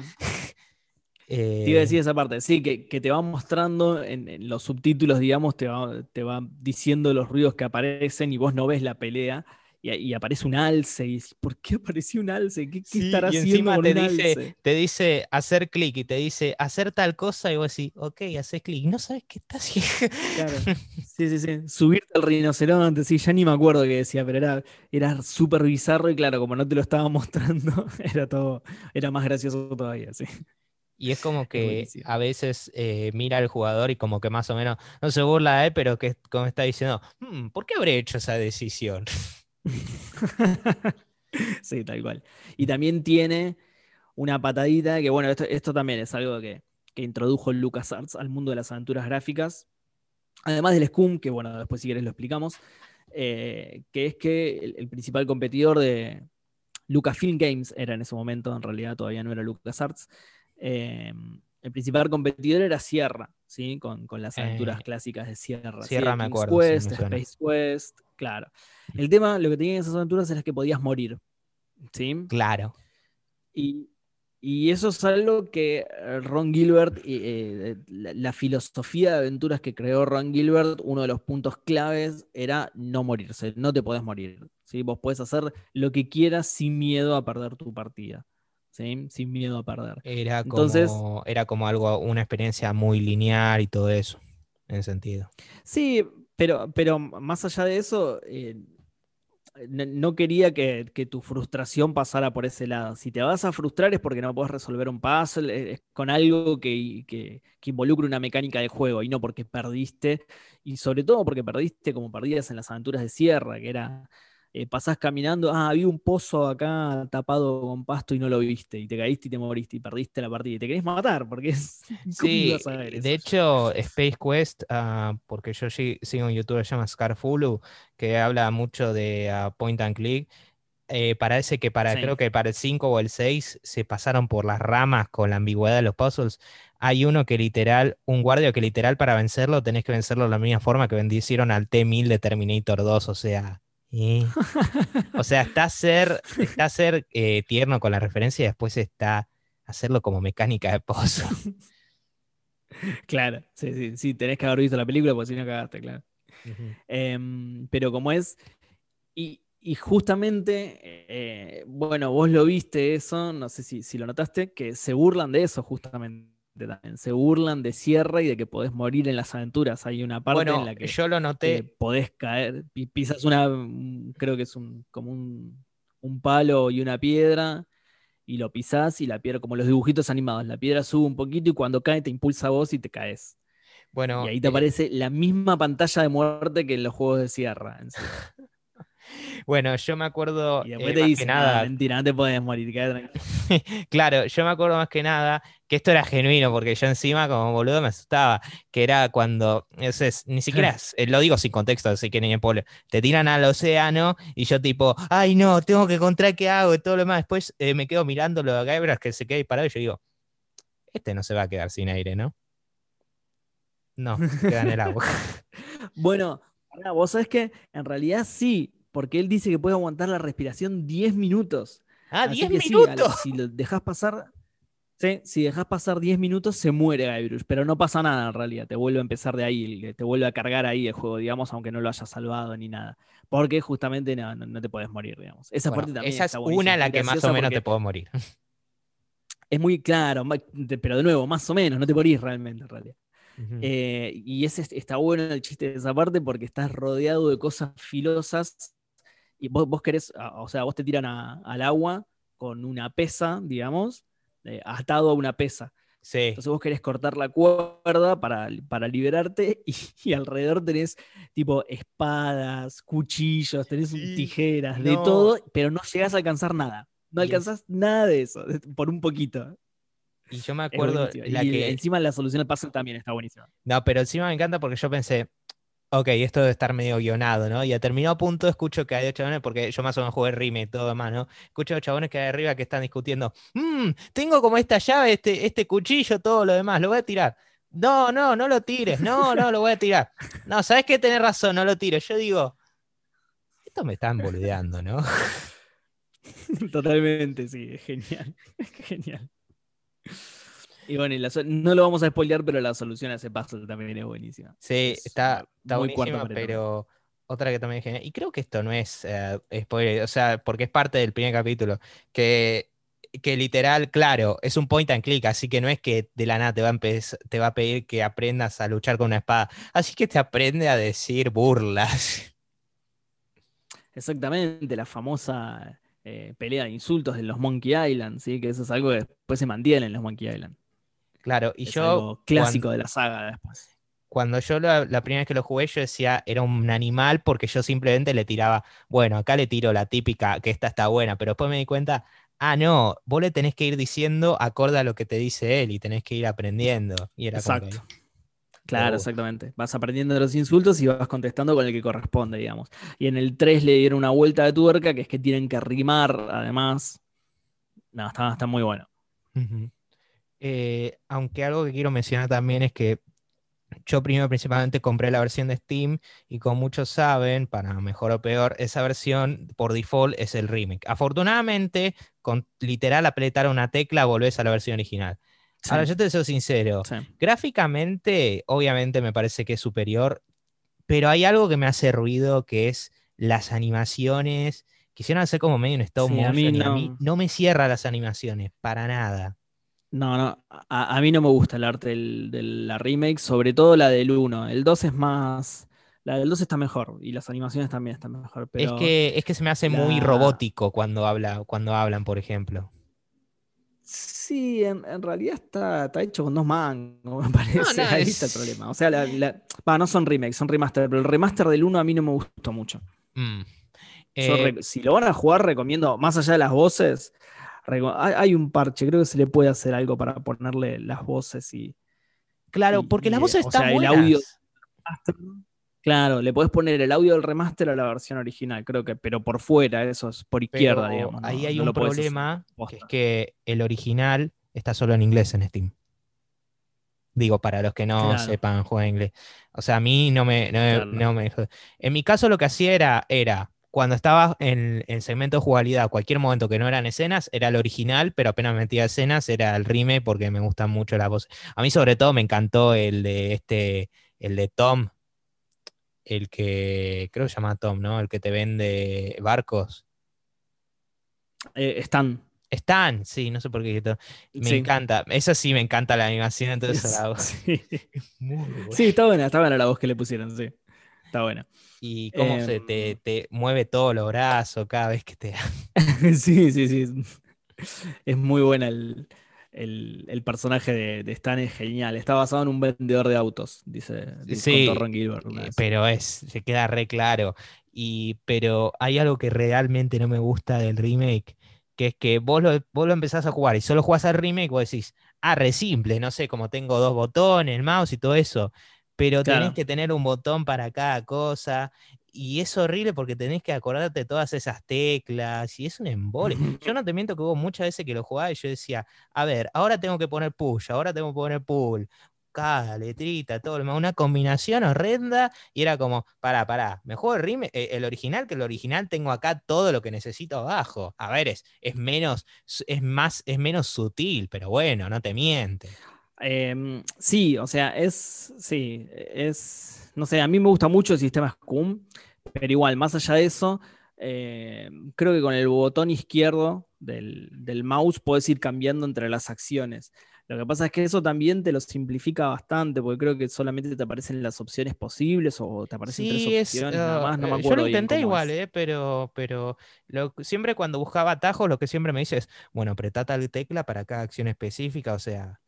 Te iba a decir esa parte, sí, que, te va mostrando en, los subtítulos, digamos, te va, te va diciendo los ruidos que aparecen y vos no ves la pelea y, aparece un alce. Y ¿por qué apareció un alce? ¿Qué, estará y haciendo te dice, te dice hacer clic y te dice hacer tal cosa y vos decís, ok, haces clic. No sabes qué está haciendo. Claro. Sí, sí, sí. Subirte al rinoceronte, sí, ya ni me acuerdo qué decía, pero era, era súper bizarro y claro, como no te lo estaba mostrando, era todo, era más gracioso todavía, sí. Y es como que a veces eh, mira al jugador y como que más o menos no se burla de él, pero que como está diciendo, hmm, ¿por qué habré hecho esa decisión? sí, tal cual. Y también tiene una patadita que, bueno, esto, también es algo que, que introdujo LucasArts al mundo de las aventuras gráficas. Además del Scum, que bueno, después si quieres lo explicamos, eh, que es que el, principal competidor de Lucasfilm Games era en ese momento, en realidad todavía no era LucasArts. Eh, el principal competidor era Sierra, ¿sí? Con, las aventuras eh, clásicas de Sierra. Sierra me acuerdo. Space Quest, claro. El tema, lo que tenían esas aventuras era que podías morir. ¿Sí? Claro. Y, eso es algo que eh, Ron Gilbert, eh, la, filosofía de aventuras que creó Ron Gilbert, uno de los puntos claves era no morirse, no te podés morir. ¿sí? Vos podés hacer lo que quieras sin miedo a perder tu partida. ¿Sí? Sin miedo a perder. Era como, Entonces, era como algo, una experiencia muy lineal y todo eso, en sentido. Sí, pero, pero más allá de eso, eh, no quería que, tu frustración pasara por ese lado. Si te vas a frustrar es porque no puedes resolver un puzzle, es con algo que, que, involucre una mecánica de juego y no porque perdiste. Y sobre todo porque perdiste como perdías en las aventuras de Sierra, que era eh, pasás caminando, ah, había un pozo acá tapado con pasto y no lo viste, y te caíste y te moriste y perdiste la partida y te querés matar, porque es... Sí, de hecho, Space Quest, ah, porque yo sigo un youtuber que se llama Scarfulu, que habla mucho de ah, point and click, eh, parece que para, creo que para el 5 o el 6 se pasaron por las ramas con la ambigüedad de los puzzles. Hay uno que literal, un guardia que literal para vencerlo tenés que vencerlo de la misma forma que bendicieron al T-1000 de Terminator 2, o sea, o sea, está a ser, está ser eh, tierno con la referencia y después está hacerlo como mecánica de pozo. Claro, sí, sí, sí, tenés que haber visto la película porque si no cagaste, claro. Em, pero como es, y, justamente, eh, bueno, vos lo viste eso, no sé si, si lo notaste, que se burlan de eso justamente también. Se burlan de Sierra y de que podés morir en las aventuras. Hay una parte en la que yo lo noté. podés caer, pisas una, creo que es un, como un, palo y una piedra, y lo pisás y la piedra, como los dibujitos animados, la piedra sube un poquito y cuando cae te impulsa a vos y te caes. Bueno, y ahí te eh, aparece la misma pantalla de muerte que en los juegos de Sierra. Bueno, yo me acuerdo. Y después eh, te nada, mentira, no te puedes morir, claro, yo me acuerdo más que nada que esto era genuino, porque yo encima, como boludo, me asustaba. Que era cuando. Es, ni siquiera eh, lo digo sin contexto, así que ni en pueblo. Te tiran al océano y yo, tipo, ay no, tengo que encontrar qué hago y todo lo demás. Después eh, me quedo mirando lo de Gabriel que se queda disparado y yo digo, este no se va a quedar sin aire, ¿no? No, queda en el agua. bueno, vos sabés que en realidad sí, porque él dice que puede aguantar la respiración 10 minutos. Ah, 10 minutos. si lo dejas pasar, sí, si dejas pasar 10 minutos se muere Guybrush, pero no pasa nada en realidad, te vuelve a empezar de ahí, te vuelve a cargar ahí el juego, digamos, aunque no lo hayas salvado ni nada. Porque justamente no, no, te puedes morir, digamos. Esa parte también Esa es una en la que más o menos te puedo morir. Es muy claro, pero de nuevo, más o menos, no te morís realmente en realidad. Eh, y ese está bueno el chiste de esa parte porque estás rodeado de cosas filosas y vos, querés, o sea, vos te tiran al agua con una pesa, digamos, eh, atado a una pesa. Sí. Entonces vos querés cortar la cuerda para, para liberarte y, alrededor tenés tipo espadas, cuchillos, tenés tijeras, de todo, pero no llegás a alcanzar nada. No alcanzás nada de eso, por un poquito. Y yo me acuerdo la que... encima la solución al puzzle también está buenísima. No, pero encima me encanta porque yo pensé, ok, esto debe estar medio guionado, ¿no? Y a terminado punto escucho que hay chabones, porque yo más o menos jugué rime y todo más, ¿no? Escucho a chabones que hay arriba que están discutiendo, mmm, tengo como esta llave, este, este cuchillo, todo lo demás, lo voy a tirar. No, no, no lo tires, no, no, lo voy a tirar. No, sabes que tenés razón, no lo tires. Yo digo, esto me están boludeando, ¿no? Totalmente, sí, es genial. Es. Y bueno, no lo vamos a spoilear, pero la solución a ese puzzle también es buenísima. Sí, está, está buenísima, pero otra que también es genial. Y creo que esto no es eh, spoiler, o sea, porque es parte del primer capítulo, que, que literal, claro, es un point and click, así que no es que de la nada te va a, te va a pedir que aprendas a luchar con una espada, así que te aprende a decir burlas. Exactamente, la famosa eh, pelea de insultos de los Monkey Island, ¿sí? que eso es algo que después se mantiene en los Monkey Island. Claro, y es yo. Algo clásico de la saga después. Cuando yo la, primera vez que lo jugué, yo decía era un animal porque yo simplemente le tiraba, bueno, acá le tiro la típica, que esta está buena, pero después me di cuenta, ah, no, vos le tenés que ir diciendo acorde a lo que te dice él y tenés que ir aprendiendo. Y era Exacto. Claro, exactamente. Vas aprendiendo los insultos y vas contestando con el que corresponde, digamos. Y en el 3 le dieron una vuelta de tuerca, que es que tienen que rimar, además. No, está, muy bueno. Eh, aunque algo que quiero mencionar también es que yo primero principalmente compré la versión de Steam y como muchos saben, para mejor o peor, esa versión por default es el remake. Afortunadamente, con literal apretar una tecla volvés a la versión original. Ahora, yo te soy sincero, gráficamente, obviamente me parece que es superior, pero hay algo que me hace ruido que es las animaciones. Quisieron hacer como medio un stop motion a mí no... y a mí no me cierra las animaciones, para nada. No, no, a, mí no me gusta el arte de la remake, sobre todo la del 1. El 2 es más. La del 2 está mejor y las animaciones también están mejor. es, que, es que se me hace muy robótico cuando, habla, cuando hablan, por ejemplo. Sí, en, realidad está, hecho con dos mangos, me parece. Ahí está el problema. O sea, no son remakes, son remaster, pero el remaster del 1 a mí no me gustó mucho. Mm. Eh, si lo van a jugar, recomiendo, más allá de las voces, hay, un parche, creo que se le puede hacer algo para ponerle las voces y. Claro, porque las voces están buenas. El audio, Claro, le puedes poner el audio del remaster a la versión original, creo que, pero por fuera, eso es por izquierda, digamos. Ahí hay un problema, que es que el original está solo en inglés en Steam. Digo, para los que no sepan jugar inglés. O sea, a mí no me, no, me En mi caso lo que hacía era, era cuando estaba en el segmento de jugabilidad, cualquier momento que no eran escenas, era el original, pero apenas metía escenas, era el remake porque me gustan mucho las voces. A mí sobre todo me encantó el de este, el de Tom, el que creo que se llama Tom, ¿no? El que te vende barcos. Eh, Stan. Stan, sí, no sé por qué. Me encanta. Esa sí me encanta la animación, entonces la voz. Sí. sí, está buena, está buena la voz que le pusieron, sí. Está buena. Y cómo se te, em. te, mueve todo los brazos cada vez que te. sí, sí, sí. Es muy buena el, el, personaje de, Stan es genial. Está basado en un vendedor de autos, dice, sí, Gilbert. Eh, pero es, se queda re claro. Y, pero hay algo que realmente no me gusta del remake, que es que vos lo, vos lo empezás a jugar y solo jugás al remake, vos decís, ah, re simple, no sé, como tengo dos botones, el mouse y todo eso. Pero tenés que tener un botón para cada cosa y es horrible porque tenés que acordarte de todas esas teclas y es un embole. Yo no te miento que hubo muchas veces que lo jugaba y yo decía, a ver, ahora tengo que poner push, ahora tengo que poner pull, cada letrita, todo, una combinación horrenda y era como, pará, pará, mejor el, eh, el original que el original tengo acá todo lo que necesito abajo. A ver, es, es menos, es más, es menos sutil, pero bueno, no te miente. Em, sí, o sea, es, sí, es no sé, a mí me gusta mucho el sistema Scum, pero igual, más allá de eso, eh, creo que con el botón izquierdo del, mouse puedes ir cambiando entre las acciones. Lo que pasa es que eso también te lo simplifica bastante, porque creo que solamente te aparecen las opciones posibles o te aparecen tres opciones nada más. No me acuerdo yo lo intenté igual, eh, pero, pero siempre cuando buscaba atajos, lo que siempre me dice es, bueno, apretá tal tecla para cada acción específica, o sea,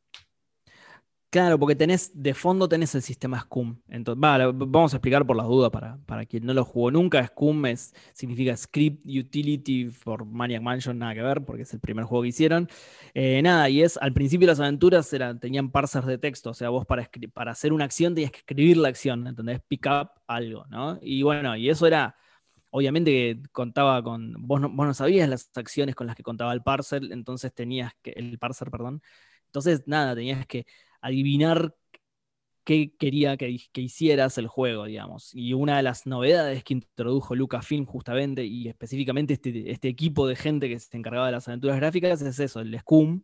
Claro, porque tenés, de fondo tenés el sistema SCUM. Entonces, vamos a explicar por las dudas para, para quien no lo jugó nunca. SCUM es, significa Script Utility for Maniac Mansion, nada que ver, porque es el primer juego que hicieron. Eh, nada, y es, al principio las aventuras tenían parsers de texto, o sea, vos para, para hacer una acción tenías que escribir la acción, ¿entendés? Pick up algo, ¿no? Y bueno, y eso era, obviamente que contaba con, vos vos no sabías las acciones con las que contaba el parser, entonces tenías que, el parser, perdón. Entonces, nada, tenías que adivinar qué quería que, hicieras el juego, digamos. Y una de las novedades que introdujo Lucasfilm justamente, y específicamente este, este equipo de gente que se encargaba de las aventuras gráficas, es eso, el Scum,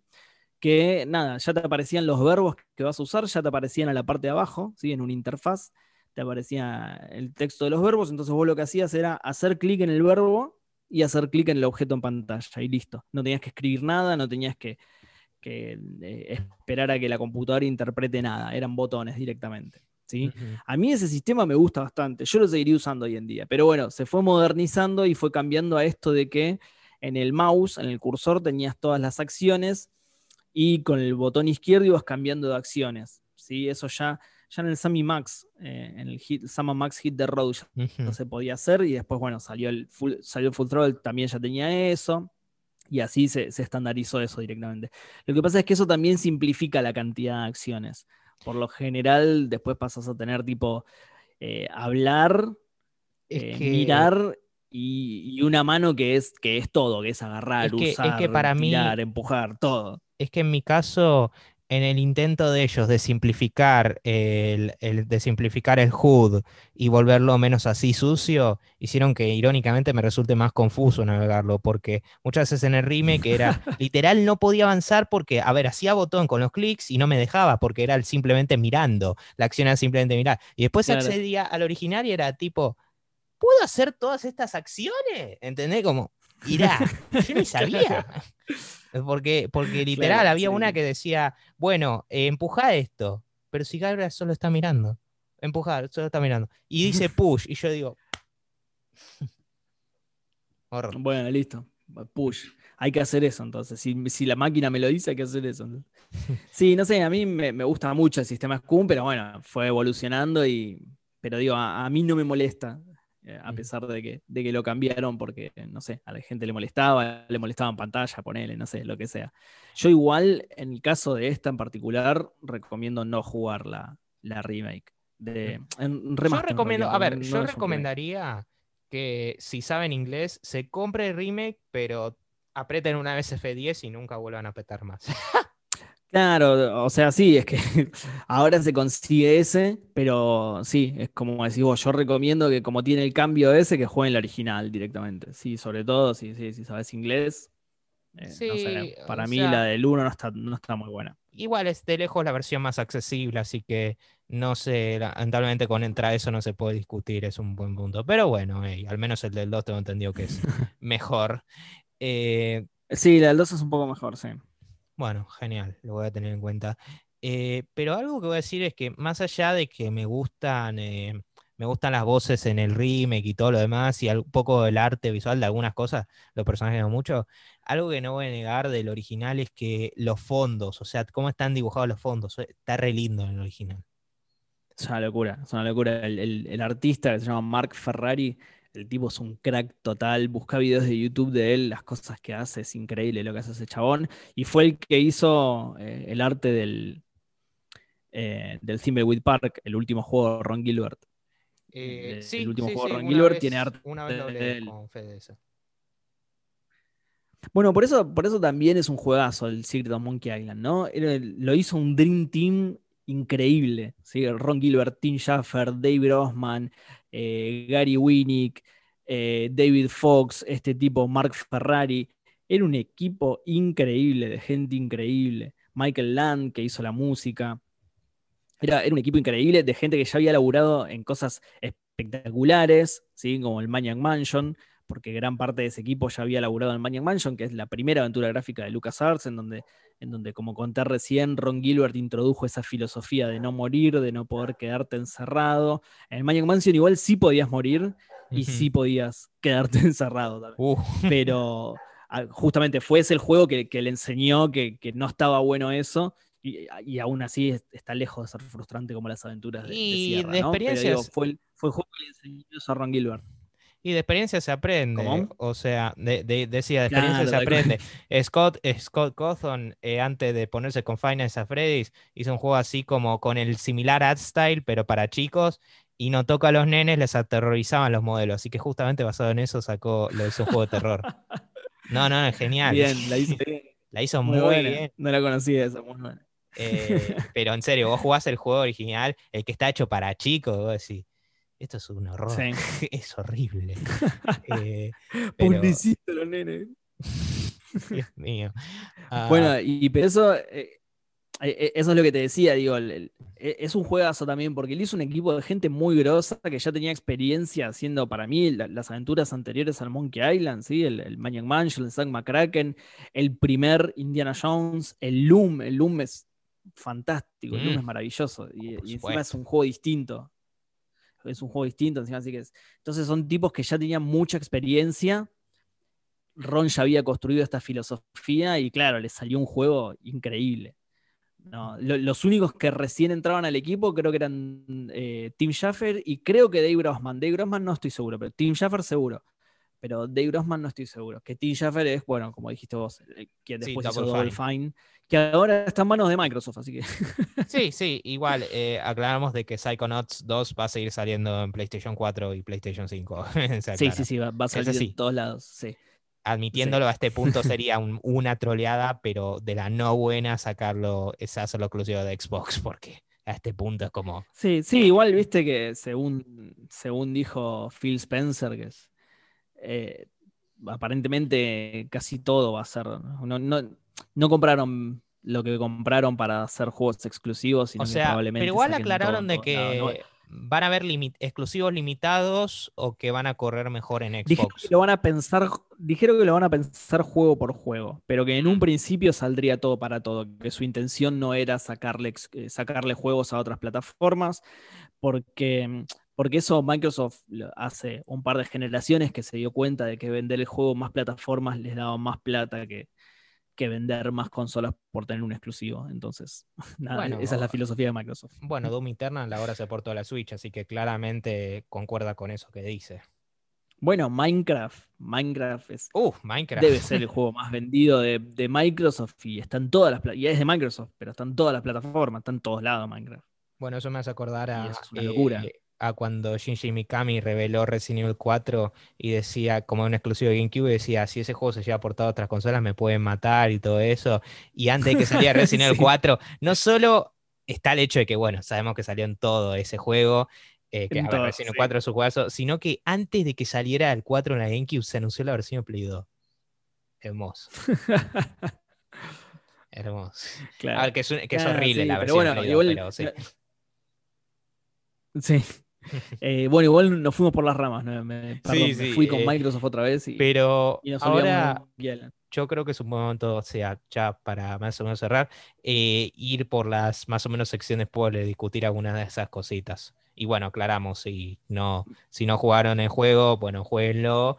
que nada, ya te aparecían los verbos que vas a usar, ya te aparecían a la parte de abajo, ¿sí? en una interfaz, te aparecía el texto de los verbos, entonces vos lo que hacías era hacer clic en el verbo y hacer clic en el objeto en pantalla y listo. No tenías que escribir nada, no tenías que que eh, esperar a que la computadora interprete nada, eran botones directamente. ¿sí? A mí ese sistema me gusta bastante, yo lo seguiría usando hoy en día, pero bueno, se fue modernizando y fue cambiando a esto de que en el mouse, en el cursor, tenías todas las acciones y con el botón izquierdo ibas cambiando de acciones. ¿sí? Eso ya, ya en el Sammy Max, eh, en el hit, Sama Max Hit the Road no se podía hacer y después, bueno, salió el Full, salió el full Throttle, también ya tenía eso y así se, estandarizó eso directamente. Lo que pasa es que eso también simplifica la cantidad de acciones. Por lo general, después pasas a tener tipo eh, hablar, eh, mirar y, una mano que es, que es todo, que es agarrar, usar, tirar, empujar, todo. Es que en mi caso en el intento de ellos de simplificar el, de simplificar el HUD y volverlo menos así sucio, hicieron que irónicamente me resulte más confuso navegarlo, porque muchas veces en el remake era literal no podía avanzar porque, a ver, hacía botón con los clics y no me dejaba porque era simplemente mirando, la acción era simplemente mirar. Y después accedía al original y era tipo, ¿puedo hacer todas estas acciones? ¿Entendés? Como, irá, yo ni sabía. Porque, porque literal, había una que decía, bueno, eh, empuja esto, pero si Gabriel solo está mirando. Empujar, solo está mirando. Y dice push, y yo digo. Bueno, listo. Push. Hay que hacer eso entonces. Si, la máquina me lo dice, hay que hacer eso. Sí, no sé, a mí me, gusta mucho el sistema Scum, pero bueno, fue evolucionando y. Pero digo, a mí no me molesta eh, a pesar de que, de que lo cambiaron porque, no sé, a la gente le molestaba, le molestaba en pantalla, ponele, no sé, lo que sea. Yo igual, en el caso de esta en particular, recomiendo no jugar la, remake. De, yo recomiendo, a ver, yo recomendaría que si saben inglés, se compre el remake, pero aprieten una vez F10 y nunca vuelvan a apretar más. Claro, o sea, sí, es que ahora se consigue ese, pero sí, es como decís vos, yo recomiendo que como tiene el cambio ese, que jueguen el original directamente. Sí, sobre todo si, si sabes inglés. Eh, para mí la del 1 no está, no está muy buena. Igual es de lejos la versión más accesible, así que no sé, lamentablemente con entrar eso no se puede discutir, es un buen punto. Pero bueno, al menos el del 2 tengo entendido que es mejor. Eh, sí, la del 2 es un poco mejor, sí. Bueno, genial, lo voy a tener en cuenta. Eh, pero algo que voy a decir es que más allá de que me gustan, eh, me gustan las voces en el remake y todo lo demás, y un poco el arte visual de algunas cosas, los personajes no mucho, algo que no voy a negar del original es que los fondos, o sea, cómo están dibujados los fondos, está re lindo en el original. Es una locura, es una locura. El, el artista que se llama Mark Ferrari el tipo es un crack total. Busca videos de YouTube de él, las cosas que hace, es increíble lo que hace ese chabón. Y fue el que hizo eh, el arte del, eh, del Thimbleweed Park, el último juego de Ron Gilbert. Eh, sí, el último juego de Ron Gilbert tiene arte. Una vez de con Fede eso. Bueno, por eso, por eso también es un juegazo el Secret of Monkey Island, ¿no? Lo hizo un Dream Team increíble. ¿sí? Ron Gilbert, Tim Schafer, David Osman, eh, Gary Winnick, eh, David Fox, este tipo, Mark Ferrari. Era un equipo increíble, de gente increíble. Michael Land, que hizo la música. Era, era, un equipo increíble de gente que ya había laburado en cosas espectaculares, ¿sí? como el Maniac Mansion, porque gran parte de ese equipo ya había laburado en Maniac Mansion, que es la primera aventura gráfica de LucasArts, en donde en donde, como conté recién, Ron Gilbert introdujo esa filosofía de no morir, de no poder quedarte encerrado. En Magic Mansion igual sí podías morir y sí podías quedarte encerrado también. Uh. Pero ah, justamente fue ese el juego que, le enseñó que, no estaba bueno eso. Y, aún así está lejos de ser frustrante como las aventuras de, y de, experiencias. fue, el, fue el juego que le enseñó eso a Ron Gilbert. Y de experiencia se aprende. O sea, de, decía, de experiencia se aprende. Scott, Scott Cawthon, eh, antes de ponerse con Finance a Freddy's, hizo un juego así como con el similar ad style, pero para chicos. Y no toca a los nenes, les aterrorizaban los modelos. Así que justamente basado en eso sacó lo hizo un juego de terror. No, no, es genial. Bien, la hizo La hizo muy, bien. No la conocía esa, muy buena. Eh, pero en serio, vos jugás el juego original, el que está hecho para chicos, vos decís, esto es un horror, es horrible. eh, los nenes. Dios mío. bueno, ah. y pero eso, eh, eh, eso es lo que te decía, digo, e, es un juegazo también, porque él hizo un equipo de gente muy grosa que ya tenía experiencia haciendo para mí las aventuras anteriores al Monkey Island, ¿sí? el, el Maniac Mansion, el Zack McCracken, el primer Indiana Jones, el Loom, el Loom es fantástico, el Loom es mm. maravilloso, y, encima es un juego distinto. Es un juego distinto, así que es. Entonces son tipos que ya tenían mucha experiencia. Ron ya había construido esta filosofía y claro, le salió un juego increíble. Los únicos que recién entraban al equipo creo que eran eh, Tim Schaffer y creo que Dave Grossman. Dave Grossman no estoy seguro, pero Tim Schaffer seguro. Pero Dave Grossman no estoy seguro. Que Tim Schaffer es, bueno, como dijiste vos, quien después hizo Double Fine. que ahora está en manos de Microsoft, así que. sí, sí, igual eh, aclaramos de que Psychonauts 2 va a seguir saliendo en PlayStation 4 y PlayStation 5. sí, sí, sí, va, a salir en todos lados. Sí admitiéndolo a este punto sería una troleada, pero de la no buena sacarlo, es hacerlo exclusivo de Xbox, porque a este punto es como. Sí, sí, igual viste que según, según dijo Phil Spencer, que es. Eh, aparentemente casi todo va a ser. No, no, compraron lo que compraron para hacer juegos exclusivos, sino o sea, probablemente. Pero igual aclararon de que van a haber exclusivos limitados o que van a correr mejor en Xbox. Dijeron que, lo van a pensar, dijeron que lo van a pensar juego por juego, pero que en un principio saldría todo para todo, que su intención no era sacarle, eh, sacarle juegos a otras plataformas, porque, porque eso Microsoft hace un par de generaciones que se dio cuenta de que vender el juego más plataformas les daba más plata que, que vender más consolas por tener un exclusivo. Entonces, nada, esa es la filosofía de Microsoft. Bueno, Doom Eternal ahora se portó a la Switch, así que claramente concuerda con eso que dice. Bueno, Minecraft. Minecraft es. Minecraft. Debe ser el juego más vendido de, Microsoft y están todas las y es de Microsoft, pero están todas las plataformas, están todos lados Minecraft. Bueno, eso me hace acordar a. es una locura. Eh, a cuando Shinji Mikami reveló Resident Evil 4 y decía, como un exclusivo de GameCube, decía, si ese juego se lleva portado a otras consolas me pueden matar y todo eso. Y antes de que saliera Resident Evil 4, no solo está el hecho de que, bueno, sabemos que salió en todo ese juego, eh, que Resident Evil 4 es su juego, sino que antes de que saliera el 4 en la GameCube se anunció la versión de Play 2. Hermoso. Hermoso. Claro. A ver, que es, que es horrible la versión pero bueno, Play 2, pero sí. Sí, eh, bueno, igual nos fuimos por las ramas. Me, fui con eh, Microsoft otra vez. Y, pero ahora yo creo que es un momento, o sea, ya para más o menos cerrar, eh, ir por las más o menos secciones pueblo discutir algunas de esas cositas. Y bueno, aclaramos, si no, si no jugaron el juego, bueno, jueguenlo.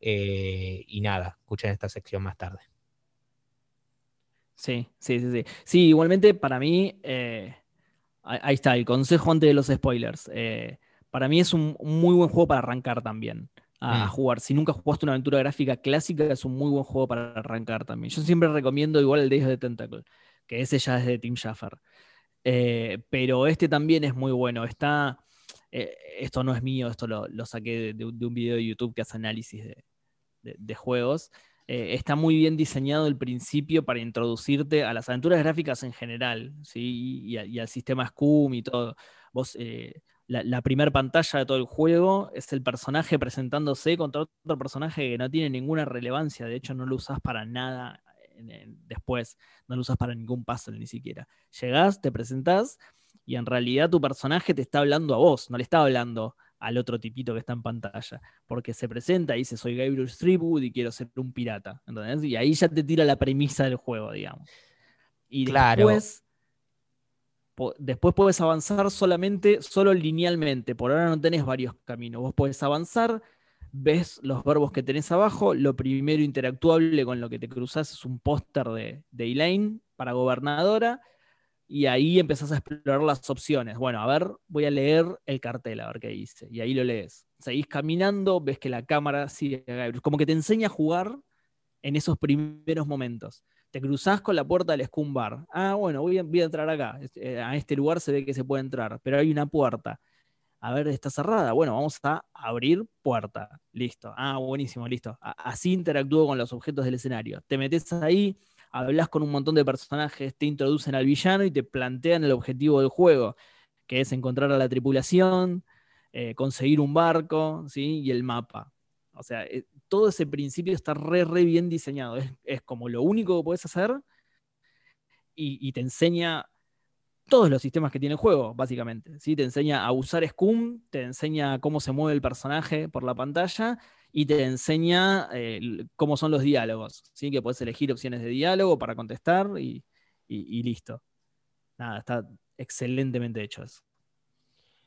y nada, escuchen esta sección más tarde. Sí, sí, sí, sí. Sí, igualmente para mí, ahí está, el consejo antes de los spoilers para mí es un, muy buen juego para arrancar también. A, mm. jugar. Si nunca jugaste una aventura gráfica clásica, es un muy buen juego para arrancar también. Yo siempre recomiendo igual el Days of the Tentacle, que ese ya es de Tim Schaffer. Eh, pero este también es muy bueno. Está. Eh, esto no es mío, esto lo, saqué de, un video de YouTube que hace análisis de, juegos. Eh, está muy bien diseñado el principio para introducirte a las aventuras gráficas en general, ¿sí? y, al sistema Scum y todo. Vos la, primera pantalla de todo el juego es el personaje presentándose contra otro personaje que no tiene ninguna relevancia, de hecho no lo usas para nada después, no lo usas para ningún puzzle ni siquiera. Llegás, te presentás y en realidad tu personaje te está hablando a vos, no le está hablando al otro tipito que está en pantalla, porque se presenta y dice soy Gabriel Streetwood y quiero ser un pirata, Y ahí ya te tira la premisa del juego, digamos. Y después después puedes avanzar solamente, solo linealmente. Por ahora no tenés varios caminos. Vos podés avanzar, ves los verbos que tenés abajo. Lo primero interactuable con lo que te cruzas es un póster de, de Elaine para gobernadora. Y ahí empezás a explorar las opciones. Bueno, a ver, voy a leer el cartel, a ver qué dice. Y ahí lo lees. Seguís caminando, ves que la cámara sigue. Como que te enseña a jugar en esos primeros momentos te cruzás con la puerta del Scum Ah, bueno, voy a, entrar acá. Eh, a este lugar se ve que se puede entrar, pero hay una puerta. A ver, está cerrada. Bueno, vamos a abrir puerta. Listo. Ah, buenísimo, listo. así interactúo con los objetos del escenario. Te metes ahí, hablas con un montón de personajes, te introducen al villano y te plantean el objetivo del juego, que es encontrar a la tripulación, eh, conseguir un barco, ¿sí? Y el mapa. O sea, eh, todo ese principio está re, re bien diseñado. Es, como lo único que puedes hacer y, te enseña todos los sistemas que tiene el juego, básicamente. ¿sí? Te enseña a usar Scum, te enseña cómo se mueve el personaje por la pantalla y te enseña eh, cómo son los diálogos. ¿sí? Que puedes elegir opciones de diálogo para contestar y, y listo. Nada, está excelentemente hecho eso.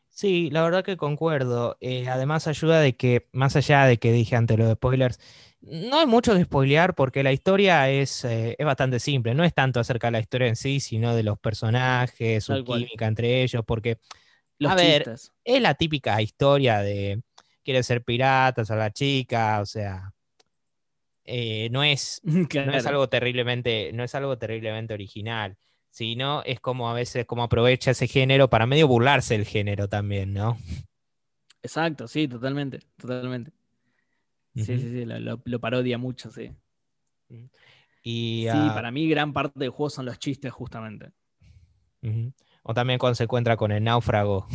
Sí, la verdad que concuerdo. Eh, además ayuda de que, más allá de que dije antes los spoilers, no hay mucho que spoilear porque la historia es, eh, es, bastante simple. No es tanto acerca de la historia en sí, sino de los personajes, su química entre ellos, porque, a ver, es la típica historia de quiere ser pirata, a la chica, o sea, eh, no, es, no es algo terriblemente, no es algo terriblemente original sino es como a veces como aprovecha ese género para medio burlarse del género también, ¿no? Exacto, sí, totalmente, totalmente. Sí, sí, sí, lo, parodia mucho, sí. Y, sí, ah para mí gran parte del juego son los chistes, justamente. O también cuando se encuentra con el náufrago.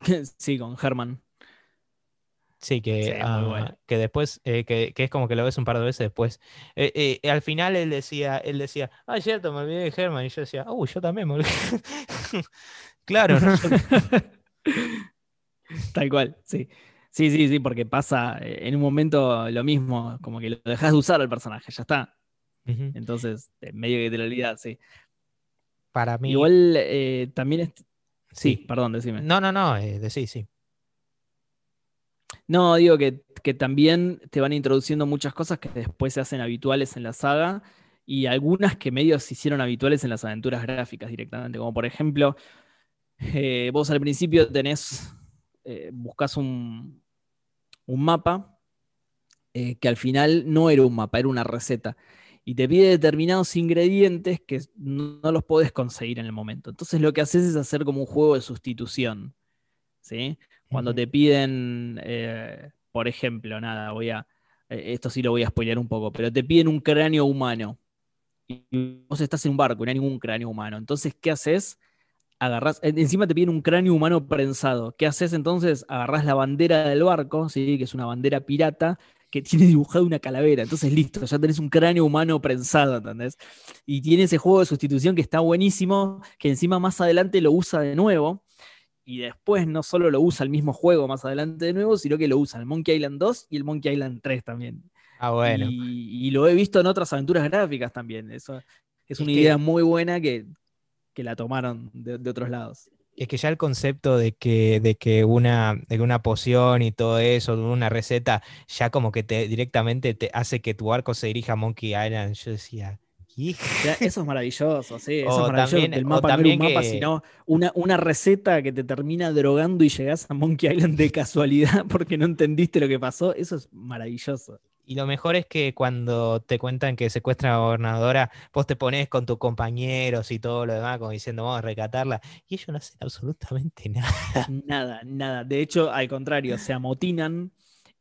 sí, con Herman. Sí, que, ah, que después, eh, que, es como que lo ves un par de veces después. Eh, eh, al final él decía, él decía, ah, cierto, me olvidé de Germán. Y yo decía, uy, yo también me olvidé. claro, ¿no? Tal cual, sí. Sí, sí, sí, porque pasa en un momento lo mismo, como que lo dejas de usar al personaje, ya está. Entonces, medio que te lo olvidas, sí. Para mí. Igual también Sí, perdón, decime. No, no, no, decí, sí. No, digo que, también te van introduciendo muchas cosas que después se hacen habituales en la saga y algunas que medio se hicieron habituales en las aventuras gráficas directamente, como por ejemplo, eh, vos al principio tenés, eh, buscas un, un mapa eh, que al final no era un mapa, era una receta y te pide determinados ingredientes que no, no, los podés conseguir en el momento. Entonces lo que haces es hacer como un juego de sustitución. ¿sí? Cuando te piden, eh, por ejemplo, nada, voy a, eh, esto sí lo voy a spoilear un poco, pero te piden un cráneo humano y vos estás en un barco y no hay ningún cráneo humano. Entonces, ¿qué haces? Agarrás, encima te piden un cráneo humano prensado. ¿Qué haces entonces? Agarrás la bandera del barco, ¿sí? que es una bandera pirata, que tiene dibujado una calavera. Entonces, listo, ya tenés un cráneo humano prensado, ¿entendés? Y tiene ese juego de sustitución que está buenísimo, que encima más adelante lo usa de nuevo y después no solo lo usa el mismo juego más adelante de nuevo, sino que lo usa el Monkey Island 2 y el Monkey Island 3 también. Ah, bueno. Y, lo he visto en otras aventuras gráficas también. Eso es una idea muy buena que, la tomaron de, otros lados. Es que ya el concepto de que, de que una, de una poción y todo eso, una receta, ya como que te directamente te hace que tu arco se dirija a Monkey Island. Yo decía, eso es maravilloso, sí. Eso es maravilloso. el mapa no un mapa, sino una, una receta que te termina drogando y llegas a Monkey Island de casualidad porque no entendiste lo que pasó. Eso es maravilloso. Y lo mejor es que cuando te cuentan que secuestran a la gobernadora, vos te pones con tus compañeros y todo lo demás, como diciendo, vamos a recatarla, y ellos no hacen absolutamente nada. Nada, nada. De hecho, al contrario, se amotinan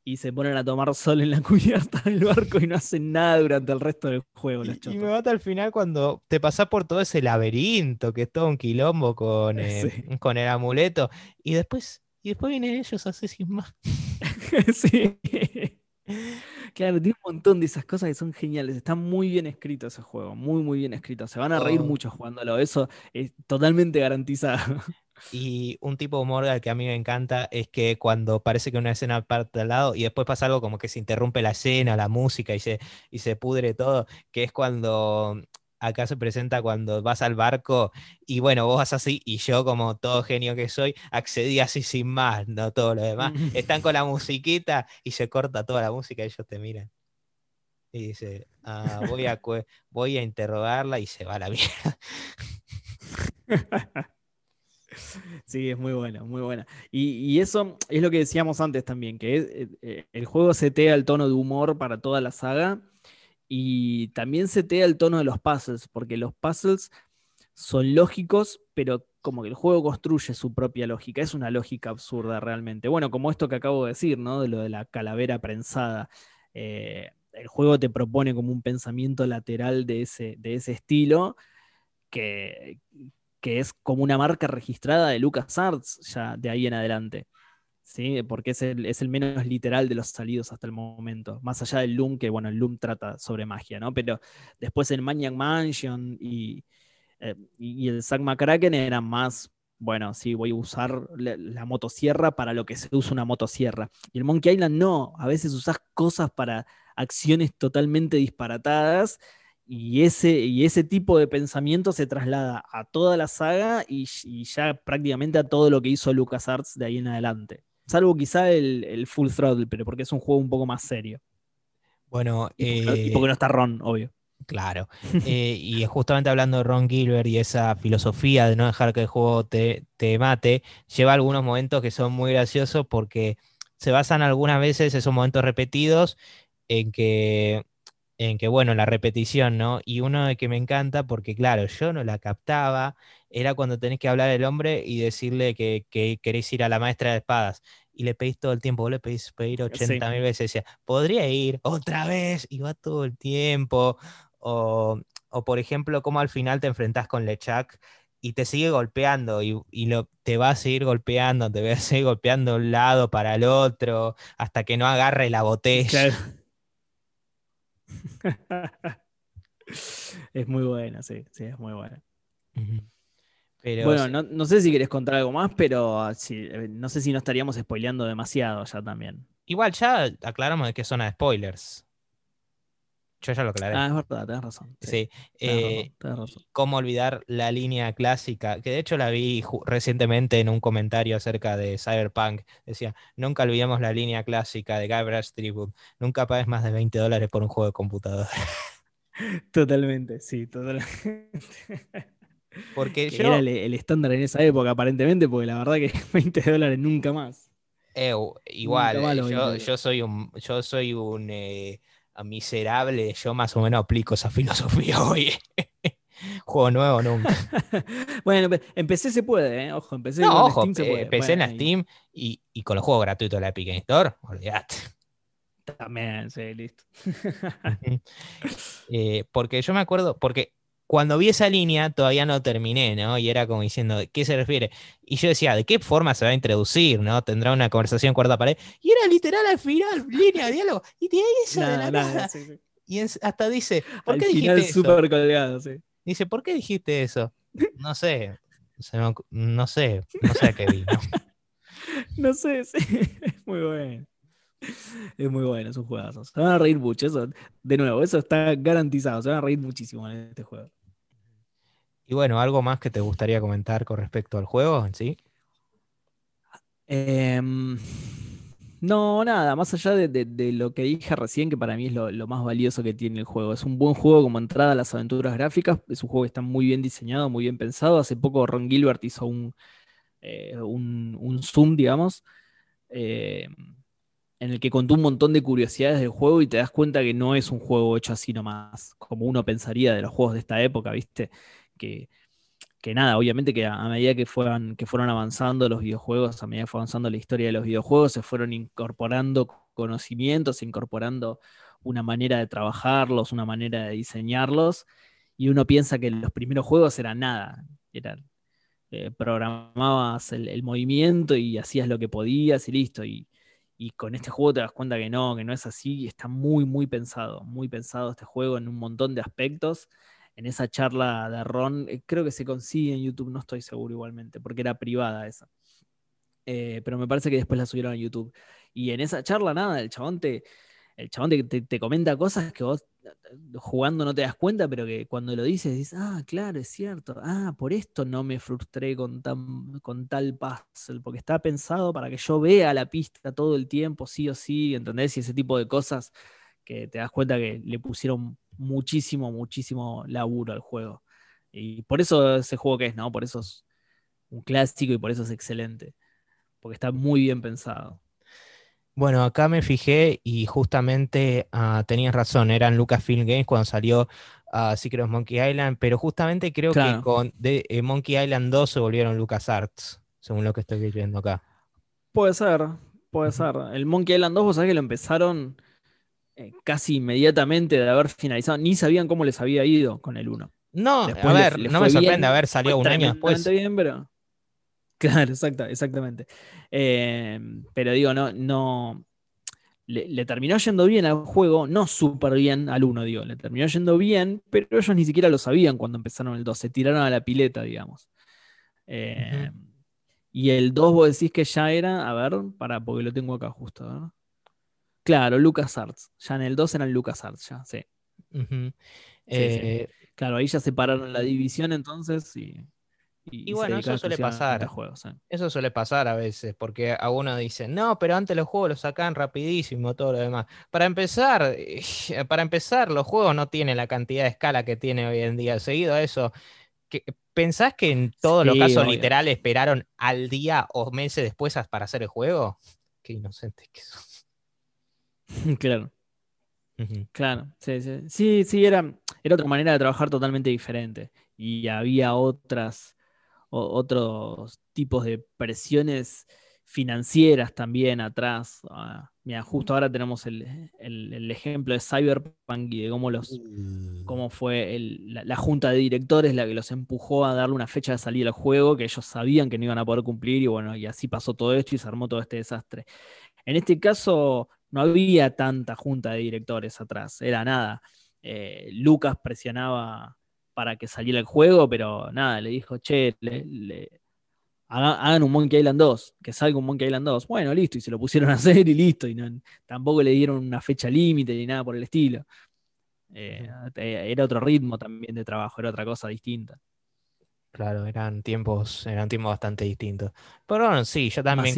y se ponen a tomar sol en la cubierta del barco y no hacen nada durante el resto del juego. y, me mata al final cuando te pasás por todo ese laberinto, que es todo un quilombo con, eh, con el amuleto, y después, y después vienen ellos a hacer sin más. sí. Claro, tiene un montón de esas cosas que son geniales. Está muy bien escrito ese juego, muy, muy bien escrito. Se van a reír oh. mucho jugándolo. Eso es totalmente garantizado. Y un tipo de humor que a mí me encanta es que cuando parece que una escena parte al lado y después pasa algo como que se interrumpe la escena, la música y se, y se pudre todo, que es cuando acá se presenta cuando vas al barco y bueno, vos vas así y yo como todo genio que soy, accedí así sin más, no todo lo demás. Están con la musiquita y se corta toda la música y ellos te miran. Y dice, ah, voy, a, voy a interrogarla y se va a la mierda. Sí, es muy buena, muy buena. Y, eso es lo que decíamos antes también, que eh, eh, el juego setea el tono de humor para toda la saga y también setea el tono de los puzzles, porque los puzzles son lógicos, pero como que el juego construye su propia lógica. Es una lógica absurda realmente. Bueno, como esto que acabo de decir, ¿no? De lo de la calavera prensada. Eh, el juego te propone como un pensamiento lateral de ese, de ese estilo que, que es como una marca registrada de LucasArts ya de ahí en adelante. ¿sí? Porque es el, es el, menos literal de los salidos hasta el momento. Más allá del Loom, que bueno, el Loom trata sobre magia, ¿no? Pero después el Maniac Mansion y, eh, y el Zack McCracken eran más, bueno, sí, voy a usar la, motosierra para lo que se usa una motosierra. Y el Monkey Island no, a veces usas cosas para acciones totalmente disparatadas. Y ese, y ese tipo de pensamiento se traslada a toda la saga y, y ya prácticamente a todo lo que hizo LucasArts de ahí en adelante. Salvo quizá el, Full Throttle, pero porque es un juego un poco más serio. Bueno, y porque, no, eh, está Ron, obvio. Claro. Eh, y justamente hablando de Ron Gilbert y esa filosofía de no dejar que el juego te, te, mate, lleva algunos momentos que son muy graciosos porque se basan algunas veces esos momentos repetidos en que, en que, bueno, la repetición, ¿no? Y uno de que me encanta porque, claro, yo no la captaba era cuando tenés que hablar al hombre y decirle que, que querés ir a la maestra de espadas. Y le pedís todo el tiempo, vos le pedís pedir 80 mil veces. Decía, podría ir otra vez, y va todo el tiempo. O, o por ejemplo, cómo al final te enfrentás con Lechak y te sigue golpeando y, y, lo, te va a seguir golpeando, te va a seguir golpeando de un lado para el otro, hasta que no agarre la botella. es muy buena, sí, sí, es muy buena bueno, no, sé si querés contar algo más, pero eh, no sé si no estaríamos spoileando demasiado ya también. Igual ya aclaramos de qué zona de spoilers. Yo ya lo aclaré. Ah, es verdad, tenés razón. Sí. Eh, cómo olvidar la línea clásica, que de hecho la vi recientemente en un comentario acerca de Cyberpunk. Decía, nunca olvidemos la línea clásica de Guybrush Tribute. Nunca pagues más de 20 dólares por un juego de computadora. Totalmente, sí, totalmente. Porque yo... Era el, estándar en esa época, aparentemente, porque la verdad que 20 dólares nunca más. igual, eh, yo, soy un, yo soy un eh, miserable, yo más o menos aplico esa filosofía hoy. Juego nuevo nunca. bueno, empecé se puede, ¿eh? Ojo, empecé no, ojo, Steam se puede. Empecé en Steam y, y, con los juegos gratuitos de la Epic Store, olvídate. También, sí, listo. porque yo me acuerdo, porque cuando vi esa línea todavía no terminé, ¿no? Y era como diciendo, ¿qué se refiere? Y yo decía, ¿de qué forma se va a introducir, ¿no? Tendrá una conversación cuarta pared. Y era literal al final, línea de diálogo. Y de ahí eso de la nada. Y hasta dice, ¿por qué dijiste eso? colgado, sí. Dice, ¿por qué dijiste eso? No sé, no sé, no sé qué vi. ¿no? sé, sí, es muy bueno. Es muy bueno, es un juegazo. Se van a reír mucho, eso, de nuevo, eso está garantizado. Se van a reír muchísimo en este juego. Y bueno, ¿algo más que te gustaría comentar con respecto al juego en sí? Em, no, nada, más allá de, lo que dije recién, que para mí es lo, más valioso que tiene el juego. Es un buen juego como entrada a las aventuras gráficas, es un juego que está muy bien diseñado, muy bien pensado. Hace poco Ron Gilbert hizo un, eh, un, zoom, digamos, em, en el que contó un montón de curiosidades del juego y te das cuenta que no es un juego hecho así nomás, como uno pensaría de los juegos de esta época, ¿viste? Que, nada, obviamente que a, medida que, fueron, que fueron avanzando los videojuegos, a medida que fue avanzando la historia de los videojuegos, se fueron incorporando conocimientos, incorporando una manera de trabajarlos, una manera de diseñarlos, y uno piensa que los primeros juegos eran nada, eran, eh, programabas el, movimiento y hacías lo que podías y listo, y, y con este juego te das cuenta que no, que no es así, está muy, muy pensado, muy pensado este juego en un montón de aspectos en esa charla de Ron, eh, creo que se consigue en YouTube, no estoy seguro igualmente, porque era privada esa. Eh, pero me parece que después la subieron a YouTube. Y en esa charla, nada, el chabón te, el chabón te, comenta cosas que vos eh, jugando no te das cuenta, pero que cuando lo dices, dices, ah, claro, es cierto, ah, por esto no me frustré con, tan, con tal puzzle, porque está pensado para que yo vea la pista todo el tiempo, sí o sí, ¿entendés? Y ese tipo de cosas que te das cuenta que le pusieron muchísimo, muchísimo laburo al juego. Y por eso ese juego que es, ¿no? Por eso es un clásico y por eso es excelente. Porque está muy bien pensado. Bueno, acá me fijé y justamente uh, tenías razón, eran Lucasfilm Games cuando salió uh, Secret Monkey Island, pero justamente creo que con eh, Monkey Island 2 se volvieron LucasArts, según lo que estoy viendo acá. Puede ser, puede ser. El Monkey Island 2, vos sabés que lo empezaron eh, casi inmediatamente de haber finalizado, ni sabían cómo les había ido con el 1. No, a ver, no me sorprende haber salido un año después. bien, pero. Claro, exactamente. Eh, pero digo, no, no. Le, terminó yendo bien al juego, no súper bien al 1, digo, le terminó yendo bien, pero ellos ni siquiera lo sabían cuando empezaron el 2, se tiraron a la pileta, digamos. Eh, y el 2 vos decís que ya era, a ver, para, porque lo tengo acá justo, Claro, LucasArts. Ya en el 2 eran LucasArts, ya, sí. Eh, claro, ahí ya separaron la división entonces y. Y, bueno, eso suele pasar. Eso suele pasar a veces, porque a uno dice, no, pero antes los juegos los sacan rapidísimo, todo lo demás. Para empezar, para empezar, los juegos no tienen la cantidad de escala que tiene hoy en día. Seguido a eso, ¿Pensás que en todos los casos literales esperaron al día o meses después para hacer el juego? Qué inocentes que son. Claro. Claro, sí, sí. Sí, sí, era, era otra manera de trabajar totalmente diferente. Y había otras, otros tipos de presiones financieras también atrás. Ah, mira, justo ahora tenemos el, ejemplo de Cyberpunk y de cómo, los, uh. cómo fue la, junta de directores la que los empujó a darle una fecha de salida al juego que ellos sabían que no iban a poder cumplir y bueno, y así pasó todo esto y se armó todo este desastre. En este caso no había tanta junta de directores atrás, era nada. Eh, Lucas presionaba para que saliera el juego, pero nada, le dijo, che, le hagan un Monkey Island 2, que salga un Monkey Island 2. Bueno, listo, y se lo pusieron a hacer y listo, y tampoco le dieron una fecha límite ni nada por el estilo. Eh, era otro ritmo también de trabajo, era otra cosa distinta. Claro, eran tiempos, eran tiempos bastante distintos. Pero bueno, sí, yo también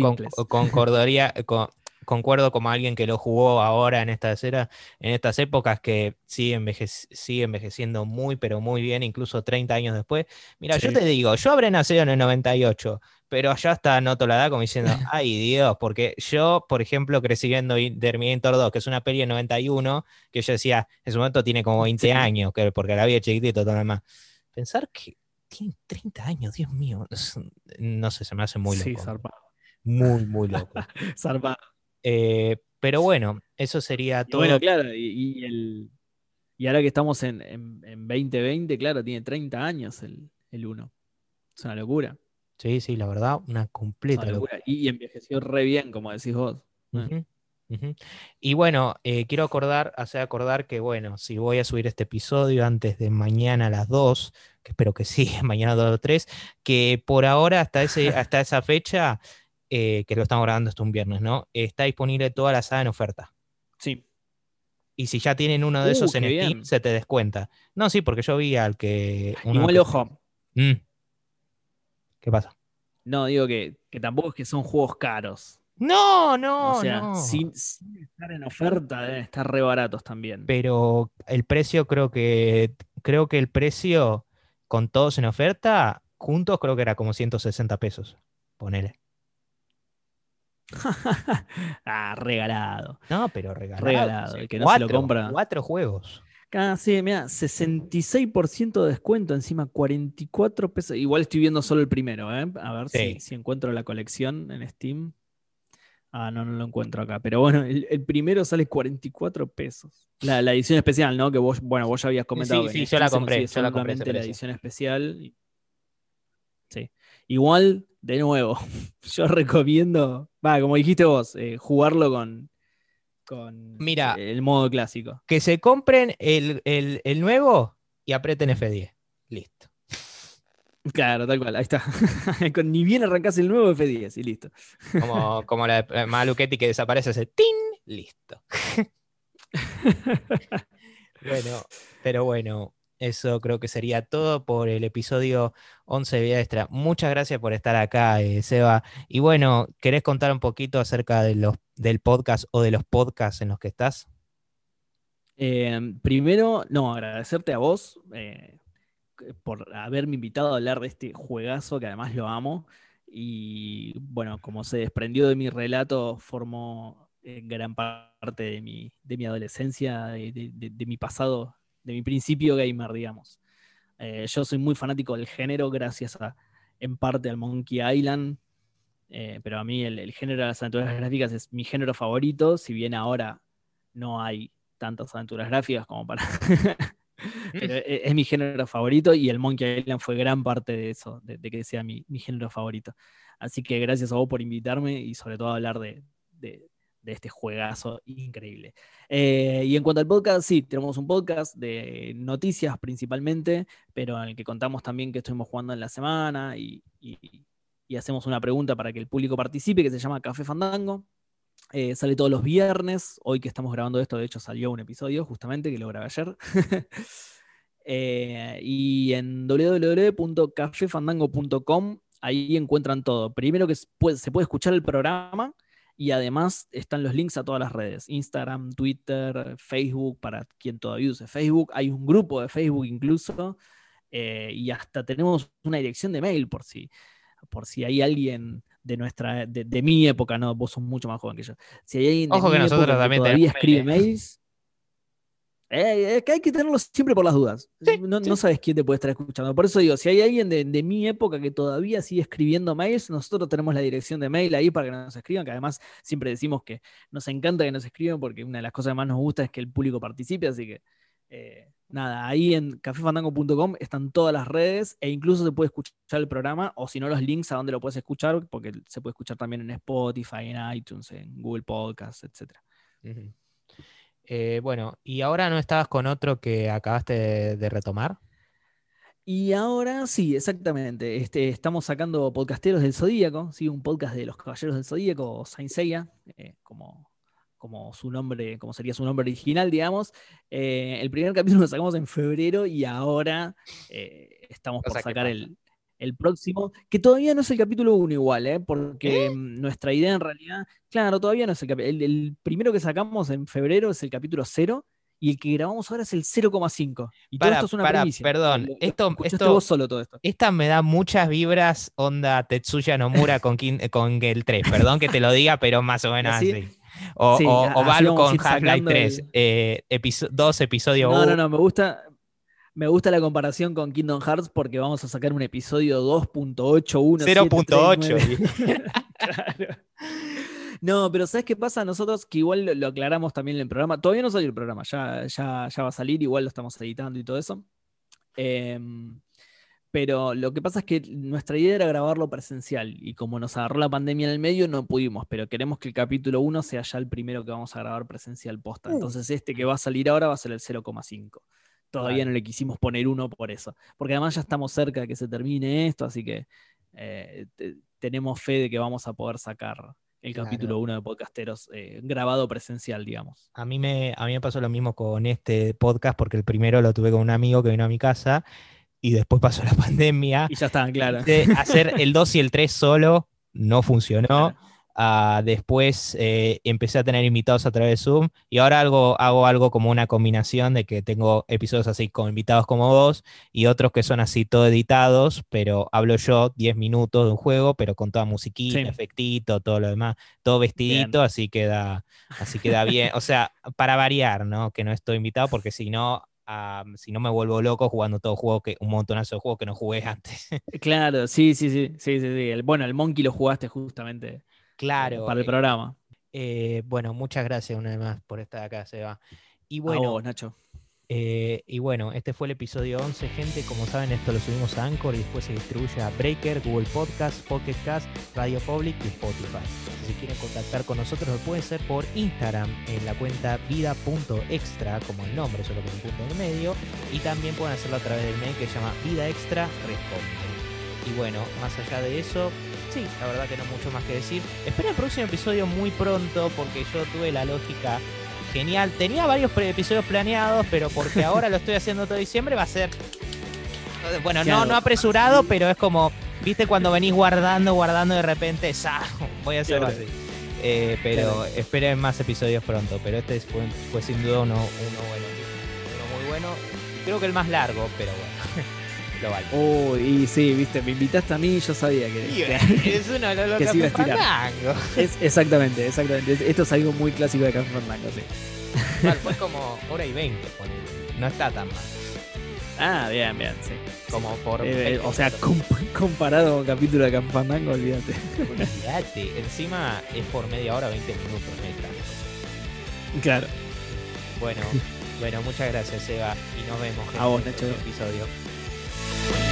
concordaría, con, concuerdo como alguien que lo jugó ahora en estas, en estas épocas que sigue, sigue, envejeciendo muy, pero muy bien, incluso 30 años después. Mira, yo te digo, yo habré nacido en el 98, pero allá está noto la edad como diciendo, ay Dios, porque yo, por ejemplo, crecí viendo Terminator 2, que es una peli de 91, que yo decía, en su momento tiene como 20 años, que, porque la vi chiquitito, todo lo demás. Pensar que tiene 30 años, Dios mío, no sé, se me hace muy loco. Sí, zarpado. Muy, muy loco. zarpado. Eh, pero bueno, eso sería todo. bueno, claro, y, el, y, ahora que estamos en, en, 2020, claro, tiene 30 años el, el 1. Es una locura. Sí, sí, la verdad, una completa locura. Y, envejeció re bien, como decís vos. Y bueno, eh, quiero acordar, hacer acordar que, bueno, si voy a subir este episodio antes de mañana a las 2, que espero que sí, mañana a 2 o 3, que por ahora, hasta, ese, hasta esa fecha, eh, que lo estamos grabando esto un viernes, ¿no? Está disponible toda la saga en oferta. Sí. Y si ya tienen uno de uh, esos en Steam, se te descuenta. No, sí, porque yo vi al que. Igual, ojo. Mm. ¿Qué pasa? No, digo que, tampoco es que son juegos caros. No, no, o sea, Sin, estar en oferta deben estar re baratos también. Pero el precio creo que creo que el precio con todos en oferta juntos creo que era como 160 pesos. Ponele. ah, regalado. No, pero regalado. Regalado. El que no se lo compra. Cuatro juegos. Ah, sí, mira, 66% de descuento, encima 44 pesos. Igual estoy viendo solo el primero, ¿eh? A ver si, encuentro la colección en Steam. Ah, no, no lo encuentro acá. Pero bueno, el, primero sale 44 pesos. La, edición especial, ¿no? Que vos, bueno, vos ya habías comentado. Sí, sí, yo la compré. Yo la compré. La edición especial. Sí. Igual, de nuevo, yo recomiendo, va, como dijiste vos, eh, jugarlo con, con Mira, el modo clásico. Que se compren el, nuevo y aprieten F10. Listo. Claro, tal cual, ahí está. Ni bien arrancas el nuevo F10 y listo. Como, como la de Maluchetti que desaparece ese ¡tin! Listo. bueno, pero bueno, eso creo que sería todo por el episodio 11 de Vida Extra. Muchas gracias por estar acá, eh, Seba. Y bueno, ¿querés contar un poquito acerca de los, del podcast o de los podcasts en los que estás? Em, primero, no, agradecerte a vos eh, por haberme invitado a hablar de este juegazo que además lo amo. Y bueno, como se desprendió de mi relato, formó eh, gran parte de mi, de mi adolescencia, de mi pasado de mi principio gamer, digamos. Eh, yo soy muy fanático del género gracias a, en parte al Monkey Island, eh, pero a mí el, género de las aventuras gráficas es mi género favorito, si bien ahora no hay tantas aventuras gráficas como para... Pero e, es, mi género favorito y el Monkey Island fue gran parte de eso, de, que sea mi, género favorito. Así que gracias a vos por invitarme y sobre todo a hablar de, este juegazo increíble. Eh, y en cuanto al podcast, sí, tenemos un podcast de noticias principalmente, pero en el que contamos también que estuvimos jugando en la semana y, hacemos una pregunta para que el público participe, que se llama Café Fandango. Eh, sale todos los viernes. Hoy que estamos grabando esto, de hecho, salió un episodio justamente que lo grabé ayer. Eh, y en www.cafefandango.com ahí encuentran todo. Primero que se puede escuchar el programa y además están los links a todas las redes, Instagram, Twitter, Facebook, para quien todavía use Facebook. Hay un grupo de Facebook incluso eh, y hasta tenemos una dirección de mail por si, por si hay alguien de nuestra, de, mi época, no, vos sos mucho más joven que yo. Si hay alguien Ojo que nosotros también todavía escribe mails, eh, que hay que tenerlo siempre por las dudas. no, sabes quién te puede estar escuchando. Por eso digo, si hay alguien de, mi época que todavía sigue escribiendo mails, nosotros tenemos la dirección de mail ahí para que nos escriban, que además siempre decimos que nos encanta que nos escriban porque una de las cosas que más nos gusta es que el público participe, así que eh, nada, ahí en cafefandango.com están todas las redes e incluso se puede escuchar el programa o si no los links a donde lo puedes escuchar, porque se puede escuchar también en Spotify, en iTunes, en Google Podcasts, etc. Eh, bueno, y ahora no estabas con otro que acabaste de, retomar. Y ahora sí, exactamente. Este, estamos sacando Podcasteros del Zodíaco, ¿sí? un podcast de los Caballeros del Zodíaco, Saint Seiya, eh, como, como su nombre, como sería su nombre original, digamos. Eh, el primer capítulo lo sacamos en febrero y ahora estamos por sacar el, el próximo, que todavía no es el capítulo 1 igual, ¿eh? porque mm, nuestra idea en realidad, claro, todavía no es el capítulo. El, primero que sacamos en febrero es el capítulo 0 y el que grabamos ahora es el 0,5. Y todo esto es una para, Perdón, esto, esto, solo todo esto. Esta me da muchas vibras onda Tetsuya Nomura con, con el 3. Perdón que te lo diga, pero más o menos así. O, o, con Half-Life 3. Eh, dos episodios. No, no, no, me gusta, me gusta la comparación con Kingdom Hearts porque vamos a sacar un episodio 2.81. 0.8. No, pero ¿sabes qué pasa? Nosotros, que igual lo, aclaramos también en el programa, todavía no salió el programa, ya, ya, ya va a salir, igual lo estamos editando y todo eso. Em, pero lo que pasa es que nuestra idea era grabarlo presencial y como nos agarró la pandemia en el medio no pudimos, pero queremos que el capítulo 1 sea ya el primero que vamos a grabar presencial posta. Uh. Entonces este que va a salir ahora va a ser el 0,5. Todavía no le quisimos poner uno por eso. Porque además ya estamos cerca de que se termine esto, así que eh, tenemos fe de que vamos a poder sacar el capítulo 1 de Podcasteros eh, grabado presencial, digamos. A mí, me, a mí me pasó lo mismo con este podcast, porque el primero lo tuve con un amigo que vino a mi casa y después pasó la pandemia. Y ya estaban, claro. Hacer el 2 y el 3 solo no funcionó. Ah, después eh, empecé a tener invitados a través de Zoom y ahora algo, hago algo como una combinación de que tengo episodios así con invitados como vos y otros que son así todo editados, pero hablo yo 10 minutos de un juego, pero con toda musiquita, efectito, todo lo demás, todo vestidito, así queda, así queda bien. O sea, para variar, ¿no? Que no estoy invitado porque si no, si no me vuelvo loco jugando todo juego que un montonazo de juegos que no jugué antes. Claro, sí, sí, sí, sí, sí, sí. bueno, el Monkey lo jugaste justamente Claro. Para el eh, programa. Eh, bueno, muchas gracias una vez más por estar acá, Seba. Y bueno, Nacho. Eh, y bueno, este fue el episodio 11, gente. Como saben, esto lo subimos a Anchor y después se distribuye a Breaker, Google Podcast, Pocket Cast, Radio Public y Spotify. Si quieren contactar con nosotros, lo pueden hacer por Instagram en la cuenta vida.extra, como el nombre, solo con un punto en el medio. Y también pueden hacerlo a través del mail que se llama Vida Extra Responde. Y bueno, más allá de eso, sí, la verdad que no mucho más que decir. Espero el próximo episodio muy pronto porque yo tuve la lógica genial. Tenía varios episodios planeados, pero porque ahora lo estoy haciendo todo diciembre va a ser... Bueno, no, no apresurado, pero es como, viste cuando venís guardando, guardando de repente, ¡sa! voy a hacerlo así. Eh, pero esperen más episodios pronto. Pero este fue, sin duda uno, uno bueno, uno muy bueno. Creo que el más largo, pero bueno. Lo vale. Y sí, viste, me invitaste a mí y yo sabía que, es uno de los que se Es, exactamente, exactamente. Esto es algo muy clásico de Café Fandango, sí. fue como hora y veinte, no está tan mal. Ah, bien, bien, sí. Como por. Eh, eh, o sea, comparado con capítulo de Café Fandango, olvídate. Olvídate, encima es por media hora, 20 minutos, Claro. Bueno, bueno, muchas gracias, Eva. Y nos vemos en el episodio. Bye.